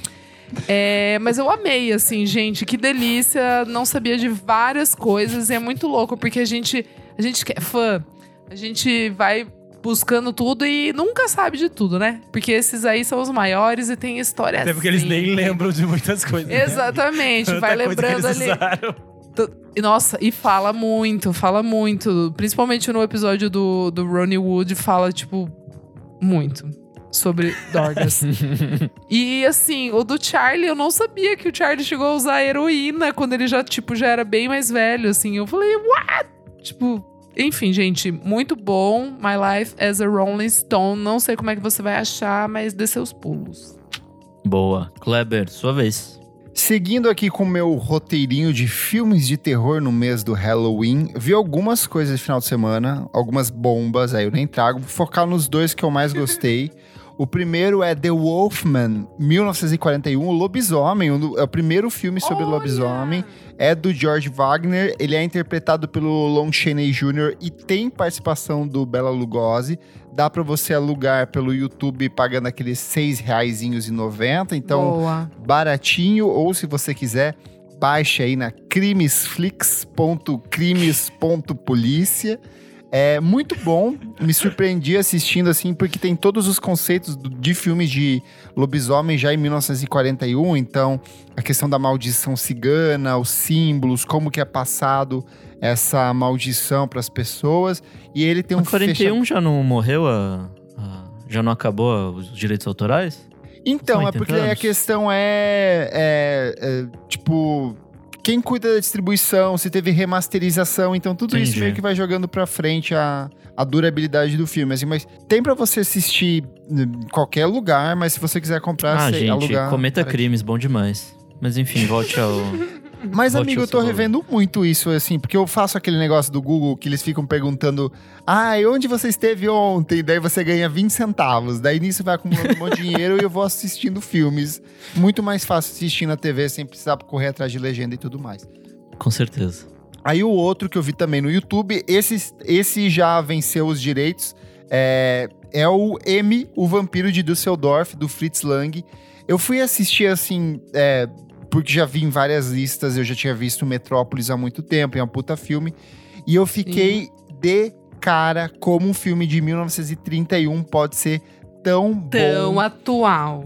É, mas eu amei, assim, gente, que delícia. Não sabia de várias coisas e é muito louco porque a gente a gente é fã, a gente vai buscando tudo e nunca sabe de tudo, né? Porque esses aí são os maiores e tem história Até porque eles nem assim. lembram de muitas coisas. né? Exatamente, Tanta vai lembrando ali. usaram. Nossa, e fala muito, fala muito. Principalmente no episódio do, do Ronnie Wood, fala, tipo, muito sobre drogas. e assim, o do Charlie, eu não sabia que o Charlie chegou a usar heroína quando ele já, tipo, já era bem mais velho, assim. Eu falei, what? Tipo, enfim, gente, muito bom. My Life as a Rolling Stone. Não sei como é que você vai achar, mas dê seus pulos. Boa. Kleber, sua vez. Seguindo aqui com o meu roteirinho de filmes de terror no mês do Halloween, vi algumas coisas de final de semana, algumas bombas, aí eu nem trago, vou focar nos dois que eu mais gostei. O primeiro é The Wolfman, 1941, o Lobisomem, o- é o primeiro filme sobre Olha! lobisomem. É do George Wagner, ele é interpretado pelo Lon Chaney Jr. e tem participação do Bela Lugosi. Dá pra você alugar pelo YouTube pagando aqueles seis reaisinhos e 90, então Boa. baratinho, ou se você quiser, baixe aí na crimesflix.crimes.polícia. É muito bom, me surpreendi assistindo assim, porque tem todos os conceitos de filmes de lobisomem já em 1941, então a questão da maldição cigana, os símbolos, como que é passado essa maldição para as pessoas, e ele tem um Em 41 fecha- já não morreu a, a- Já não acabou os direitos autorais? Então, é porque 80 aí a anos. questão é, é, é, tipo, quem cuida da distribuição, se teve remasterização, então tudo isso Entendi. meio que vai jogando pra frente a, a durabilidade do filme, assim, mas tem pra você assistir em qualquer lugar, mas se você quiser comprar, ah, você gente, alugar. cometa para- crimes, bom demais. Mas enfim, volte ao. Mas, amigo, eu tô seu revendo muito isso, assim, porque eu faço aquele negócio do Google que eles ficam perguntando: ah, onde você esteve ontem? Daí você ganha 20 centavos. Daí nisso vai acumulando um monte de dinheiro e eu vou assistindo filmes. Muito mais fácil assistir na TV sem precisar correr atrás de legenda e tudo mais. Com certeza. Aí o outro que eu vi também no YouTube, esse, esse já venceu os direitos, é, é o M, o Vampiro de Düsseldorf, do Fritz Lang. Eu fui assistir assim, é, porque já vi em várias listas, eu já tinha visto Metrópolis há muito tempo, é um puta filme. E eu fiquei de cara como um filme de 1931 pode ser tão Tão bom. atual.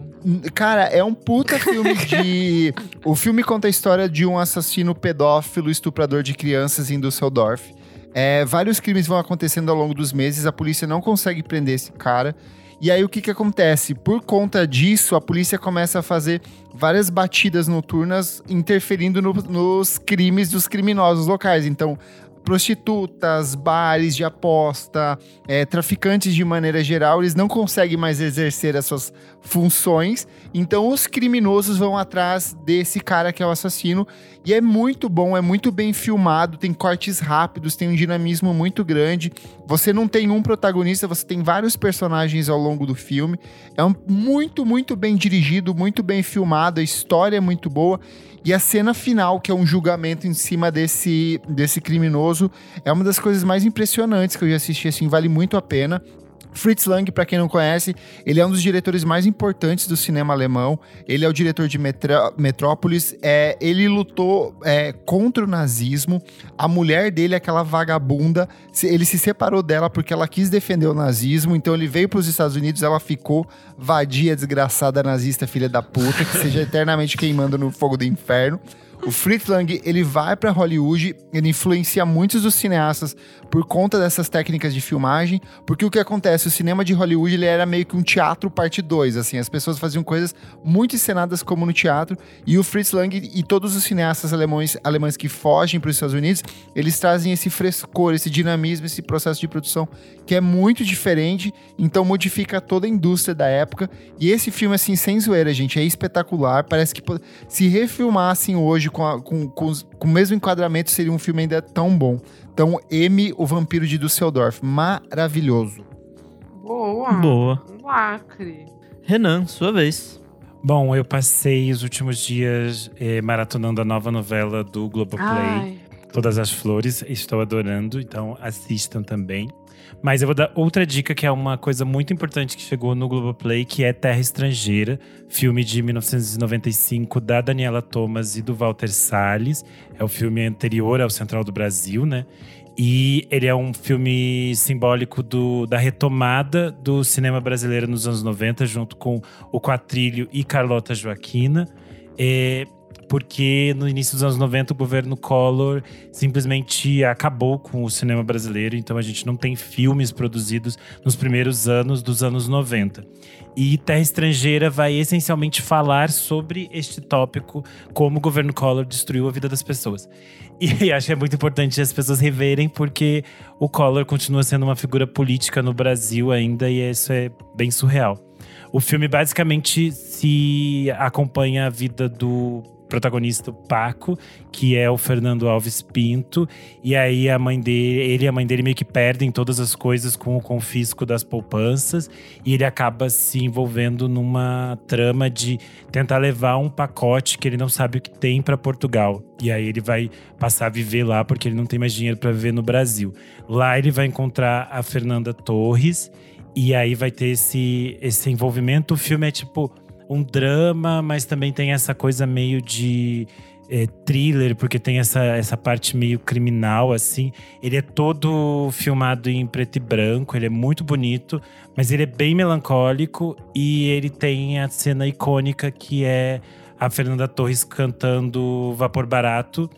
Cara, é um puta filme de. o filme conta a história de um assassino pedófilo, estuprador de crianças em Düsseldorf. É, vários crimes vão acontecendo ao longo dos meses, a polícia não consegue prender esse cara. E aí o que que acontece? Por conta disso, a polícia começa a fazer várias batidas noturnas interferindo no- nos crimes dos criminosos locais. Então, prostitutas, bares de aposta, é, traficantes de maneira geral, eles não conseguem mais exercer as suas funções. Então os criminosos vão atrás desse cara que é o assassino. E é muito bom, é muito bem filmado, tem cortes rápidos, tem um dinamismo muito grande. Você não tem um protagonista, você tem vários personagens ao longo do filme. É um, muito, muito bem dirigido, muito bem filmado, a história é muito boa. E a cena final, que é um julgamento em cima desse, desse criminoso, é uma das coisas mais impressionantes que eu já assisti, assim, vale muito a pena. Fritz Lang, para quem não conhece, ele é um dos diretores mais importantes do cinema alemão. Ele é o diretor de Metró- Metrópolis. É, ele lutou é, contra o nazismo. A mulher dele, aquela vagabunda, ele se separou dela porque ela quis defender o nazismo. Então ele veio para os Estados Unidos, ela ficou vadia, desgraçada, nazista, filha da puta, que seja eternamente queimando no fogo do inferno. O Fritz Lang, ele vai para Hollywood, ele influencia muitos dos cineastas por conta dessas técnicas de filmagem, porque o que acontece, o cinema de Hollywood, ele era meio que um teatro parte 2, assim, as pessoas faziam coisas muito encenadas como no teatro, e o Fritz Lang e todos os cineastas alemães, alemães que fogem para os Estados Unidos, eles trazem esse frescor, esse dinamismo, esse processo de produção que é muito diferente, então modifica toda a indústria da época, e esse filme, assim, sem zoeira, gente, é espetacular, parece que se refilmassem hoje com, a, com, com, com o mesmo enquadramento, seria um filme ainda tão bom. Então, M, o Vampiro de Düsseldorf. Maravilhoso. Boa. Boa. Lacre. Renan, sua vez. Bom, eu passei os últimos dias eh, maratonando a nova novela do Globoplay, Ai. Todas as Flores. Estou adorando, então assistam também. Mas eu vou dar outra dica que é uma coisa muito importante que chegou no Globoplay, que é Terra Estrangeira, filme de 1995 da Daniela Thomas e do Walter Salles. É o filme anterior ao Central do Brasil, né? E ele é um filme simbólico do, da retomada do cinema brasileiro nos anos 90, junto com o Quatrilho e Carlota Joaquina. É, porque no início dos anos 90 o governo Collor simplesmente acabou com o cinema brasileiro, então a gente não tem filmes produzidos nos primeiros anos dos anos 90. E Terra Estrangeira vai essencialmente falar sobre este tópico, como o governo Collor destruiu a vida das pessoas. E acho que é muito importante as pessoas reverem, porque o Collor continua sendo uma figura política no Brasil ainda, e isso é bem surreal. O filme basicamente se acompanha a vida do protagonista, o Paco, que é o Fernando Alves Pinto. E aí a mãe dele, ele e a mãe dele meio que perdem todas as coisas com o confisco das poupanças. E ele acaba se envolvendo numa trama de tentar levar um pacote que ele não sabe o que tem para Portugal. E aí ele vai passar a viver lá porque ele não tem mais dinheiro para viver no Brasil. Lá ele vai encontrar a Fernanda Torres. E aí vai ter esse, esse envolvimento. O filme é tipo um drama, mas também tem essa coisa meio de é, thriller, porque tem essa, essa parte meio criminal, assim. Ele é todo filmado em preto e branco, ele é muito bonito, mas ele é bem melancólico e ele tem a cena icônica que é a Fernanda Torres cantando Vapor Barato.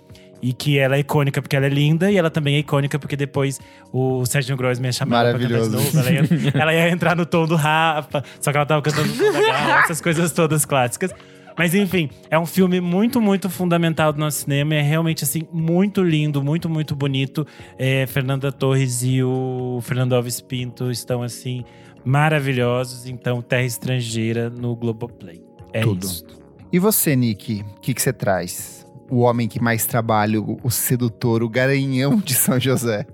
E que ela é icônica porque ela é linda, e ela também é icônica porque depois o Sérgio Gross me chamava pra cantar de novo. Ela ia, ela ia entrar no tom do Rafa, só que ela tava cantando no tom da Gal, essas coisas todas clássicas. Mas enfim, é um filme muito, muito fundamental do nosso cinema. É realmente, assim, muito lindo, muito, muito bonito. É, Fernanda Torres e o Fernando Alves Pinto estão, assim, maravilhosos. Então, Terra Estrangeira no Globoplay. É Tudo. isso. E você, Nick, o que que você traz? O homem que mais trabalha, o sedutor, o garanhão de São José.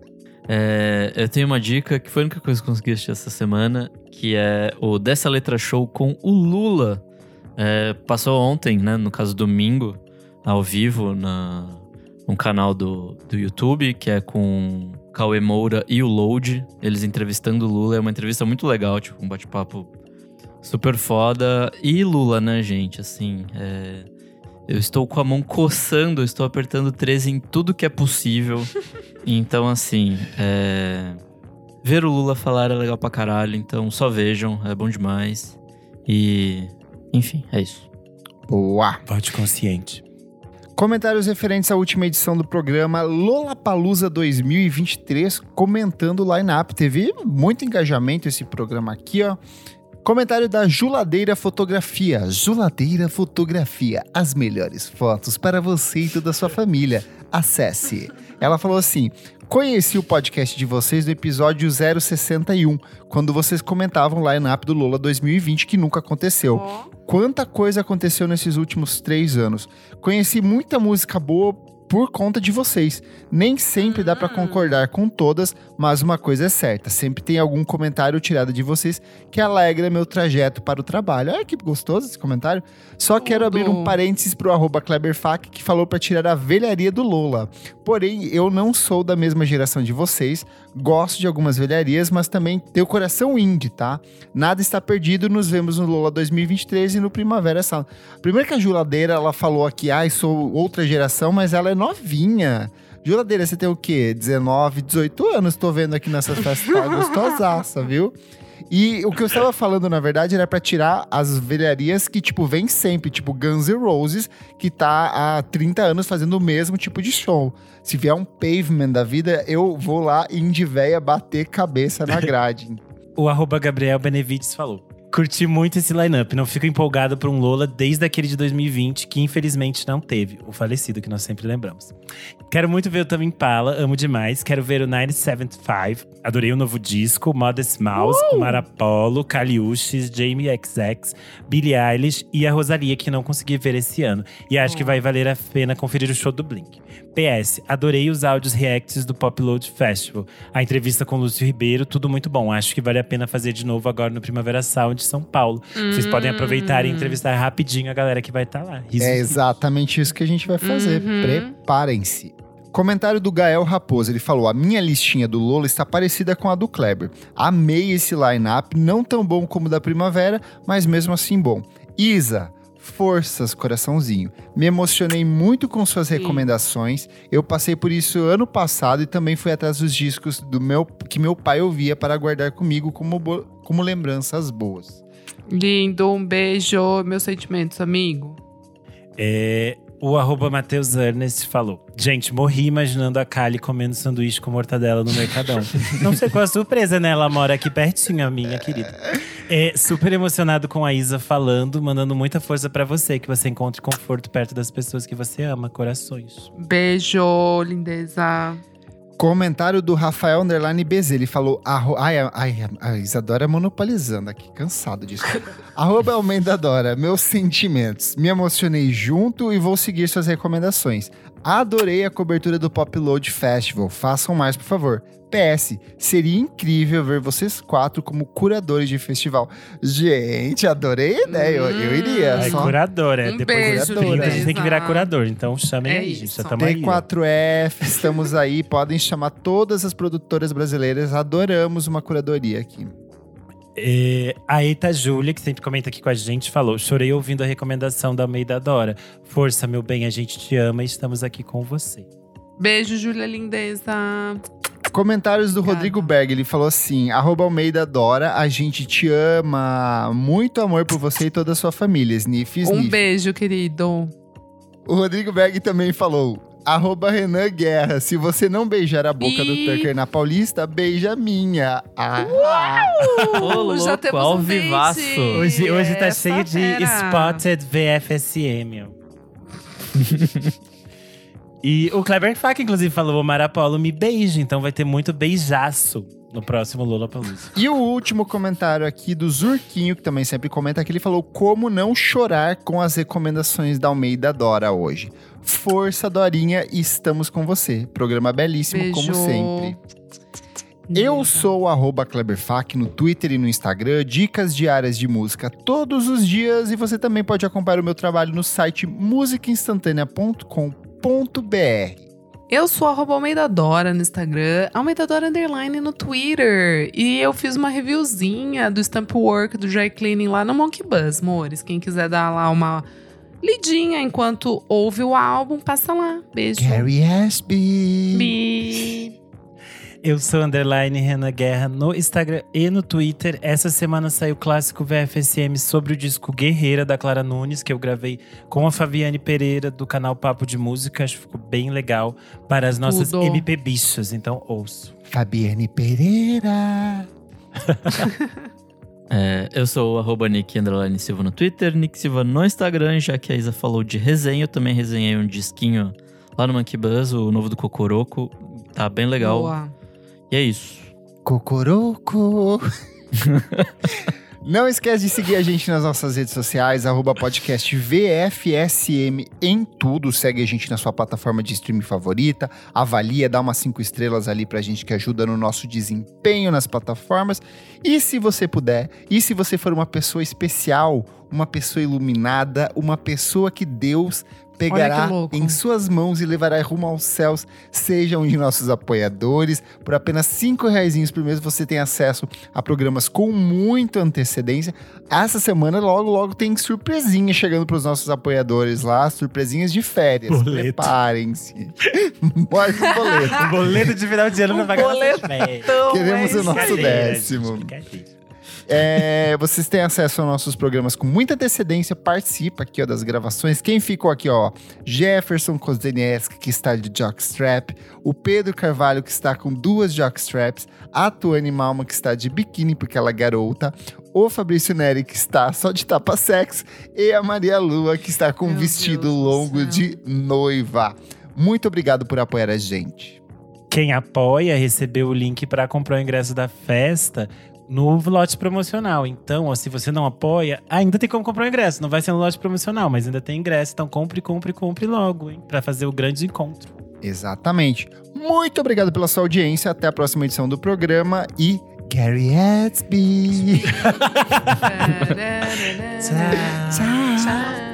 É, eu tenho uma dica que foi a única coisa que eu consegui assistir essa semana, que é o Dessa Letra Show com o Lula. É, passou ontem, né? No caso, domingo, ao vivo, na, um canal do, do YouTube, que é com Cauê Moura e o Load. Eles entrevistando o Lula. É uma entrevista muito legal, tipo, um bate-papo super foda. E Lula, né, gente? Assim, é, eu estou com a mão coçando, eu estou apertando 13 em tudo que é possível. Então, assim, é... ver o Lula falar é legal pra caralho, então só vejam, é bom demais. E, enfim, é isso. Boa! Vote consciente. Comentários referentes à última edição do programa Lollapalooza 2023, comentando o line-up. Teve muito engajamento esse programa aqui, ó. Comentário da Juladeira Fotografia. Juladeira Fotografia. As melhores fotos para você e toda a sua família. Acesse. Ela falou assim: Conheci o podcast de vocês no episódio 061, quando vocês comentavam o line-up do Lola 2020 que nunca aconteceu. Quanta coisa aconteceu nesses últimos três anos. Conheci muita música boa por conta de vocês. Nem sempre dá pra concordar com todas, mas uma coisa é certa: sempre tem algum comentário tirado de vocês que alegra meu trajeto para o trabalho. Olha que gostoso esse comentário. Só quero abrir um Tudo. parênteses pro arroba Kleberfac que falou pra tirar a velharia do Lola. Porém, eu não sou da mesma geração de vocês, gosto de algumas velharias, mas também tenho coração indie, tá? Nada está perdido, nos vemos no Lola 2023 e no Primavera Sound. Primeiro que a Juladeira, ela falou aqui, ai, sou outra geração, mas ela é novinha. Juladeira, você tem o quê? 19, 18 anos, tô vendo aqui nessas festas, tá gostosaça, viu? E o que eu estava falando, na verdade, era pra tirar as velharias que, tipo, vem sempre. Tipo, Guns N' Roses, que tá há 30 anos fazendo o mesmo tipo de show. Se vier um pavement da vida, eu vou lá em de véia bater cabeça na grade. O arroba Gabriel Benevides falou. Curti muito esse lineup. Não fico empolgado por um Lola desde aquele de 2020, que infelizmente não teve. O falecido, que nós sempre lembramos. Quero muito ver o Tame Impala, amo demais. Quero ver o 975. Adorei o novo disco. Modest Mouse, com Mara Polo, Kaliushis, Jamie XX, Billie Eilish e a Rosalia, que não consegui ver esse ano. E acho que vai valer a pena conferir o show do Blink. PS, adorei os áudios reacts do Pop Load Festival. A entrevista com o Lúcio Ribeiro, tudo muito bom. Acho que vale a pena fazer de novo agora no Primavera Sound de São Paulo. Vocês podem aproveitar e entrevistar rapidinho a galera que vai estar lá. Risos. É exatamente isso que a gente vai fazer. Preparem-se. Comentário do Gael Raposo, ele falou: A minha listinha do Lola está parecida com a do Kleber. Amei esse line-up, não tão bom como o da primavera, mas mesmo assim bom. Isa, forças, coraçãozinho. Me emocionei muito com suas recomendações. Eu passei por isso ano passado e também fui atrás dos discos do meu que meu pai ouvia para guardar comigo como, bo- como lembranças boas. Lindo, um beijo. Meus sentimentos, amigo. É, o arroba Matheus Ernest falou: Gente, morri imaginando a Kali comendo sanduíche com mortadela no Mercadão. Não sei qual a surpresa, né? Ela mora aqui pertinho, a minha querida. É, super emocionado com a Isa falando, mandando muita força pra você, que você encontre conforto perto das pessoas que você ama, corações. Beijo, lindeza. Comentário do Rafael Underline BZ. Ele falou. Ai, ai, a Isadora monopolizando aqui, cansado disso. Arroba Almeida Dora, meus sentimentos. Me emocionei junto e vou seguir suas recomendações. Adorei a cobertura do Pop Load Festival. Façam mais, por favor. PS, seria incrível ver vocês quatro como curadores de festival. Gente, adorei a ideia. Eu, eu iria. É só. curadora. Um Depois beijo, 30, a gente tem que virar curador. Então chamem É aí, isso. gente. Ó. T4F, estamos aí. Podem chamar todas as produtoras brasileiras. Adoramos uma curadoria aqui. É, a Eita Júlia, que sempre comenta aqui com a gente, falou: Chorei ouvindo a recomendação da Almeida Dora. Força, meu bem, a gente te ama e estamos aqui com você. Beijo, Júlia Lindeza. Comentários do Obrigada. Rodrigo Berg. Ele falou assim: arroba Almeida Dora, a gente te ama. Muito amor por você e toda a sua família. Sniff, Um sniff. beijo, querido. O Rodrigo Berg também falou. Arroba Renan Guerra. Se você não beijar a boca do Ih. Tucker na Paulista, beija a minha. Ah. Ô, louco, já temos um vivaço. Hoje, hoje tá cheio de fera. Spotted VFSM. e o Kleber Fak, inclusive, falou: o Marapolo me beija, então vai ter muito beijaço no próximo Lula Palusa. E o último comentário aqui do Zurquinho, que também sempre comenta, que ele falou como não chorar com as recomendações da Almeida Dora hoje. Força, Dorinha, estamos com você. Programa belíssimo, Beijo. como sempre. Eu sou o arroba KleberFac no Twitter e no Instagram, dicas diárias de música todos os dias e você também pode acompanhar o meu trabalho no site musicainstantanea.com.br. Eu sou arroba Almeida Dora no Instagram, Almeida Dora Underline no Twitter. E eu fiz uma reviewzinha do Stamp Work, do Dry Cleaning lá no Monkey Buzz, amores. Quem quiser dar lá uma lidinha enquanto ouve o álbum, passa lá. Beijo. Carrie Ashby. Bi. Eu sou underline Renan Guerra no Instagram e no Twitter. Essa semana saiu o clássico VFSM sobre o disco Guerreira da Clara Nunes, que eu gravei com a Fabiane Pereira do canal Papo de Música. Acho que ficou bem legal para as nossas Tudo. MP bichas, então ouço. Fabiane Pereira. É, eu sou o arroba Nick Silva no Twitter, Nick Silva no Instagram, já que a Isa falou de resenha, eu também resenhei um disquinho lá no Monkey Buzz, o novo do Cocoroco. Tá bem legal. Boa. E é isso. Cocoroco. Não esquece de seguir a gente nas nossas redes sociais, arroba podcast VFSM em tudo. Segue a gente na sua plataforma de streaming favorita, avalia, dá umas cinco estrelas ali pra gente que ajuda no nosso desempenho nas plataformas. E se você puder, e se você for uma pessoa especial, uma pessoa iluminada, uma pessoa que Deus pegará em suas mãos e levará rumo aos céus, seja um de nossos apoiadores. Por apenas cinco reais por mês você tem acesso a programas com muita antecedência. Essa semana, logo, logo, tem surpresinha chegando para os nossos apoiadores lá, surpresinhas de férias. Boleto. Preparem-se. Mais um boleto. O boleto de final de ano Um vai férias. Então, Queremos é o nosso décimo. É, vocês têm acesso aos nossos programas com muita antecedência. Participa aqui ó, das gravações. Quem ficou aqui, ó? Jefferson Kozdenieski, que está de jockstrap. O Pedro Carvalho, que está com duas jockstraps. A Tuane Malma, que está de biquíni, porque ela é garota. O Fabrício Neri, que está só de tapa-sexo. E a Maria Lua, que está com um Meu vestido Deus longo de noiva. Muito obrigado por apoiar a gente. Quem apoia recebeu o link para comprar o ingresso da festa no lote promocional. Então, ó, se você não apoia, ainda tem como comprar o ingresso. Não vai ser no lote promocional, mas ainda tem ingresso. Então, compre, compre, compre logo, hein? Pra fazer o grande encontro. Exatamente. Muito obrigado pela sua audiência. Até a próxima edição do programa e Gary Gatsby. Tchau.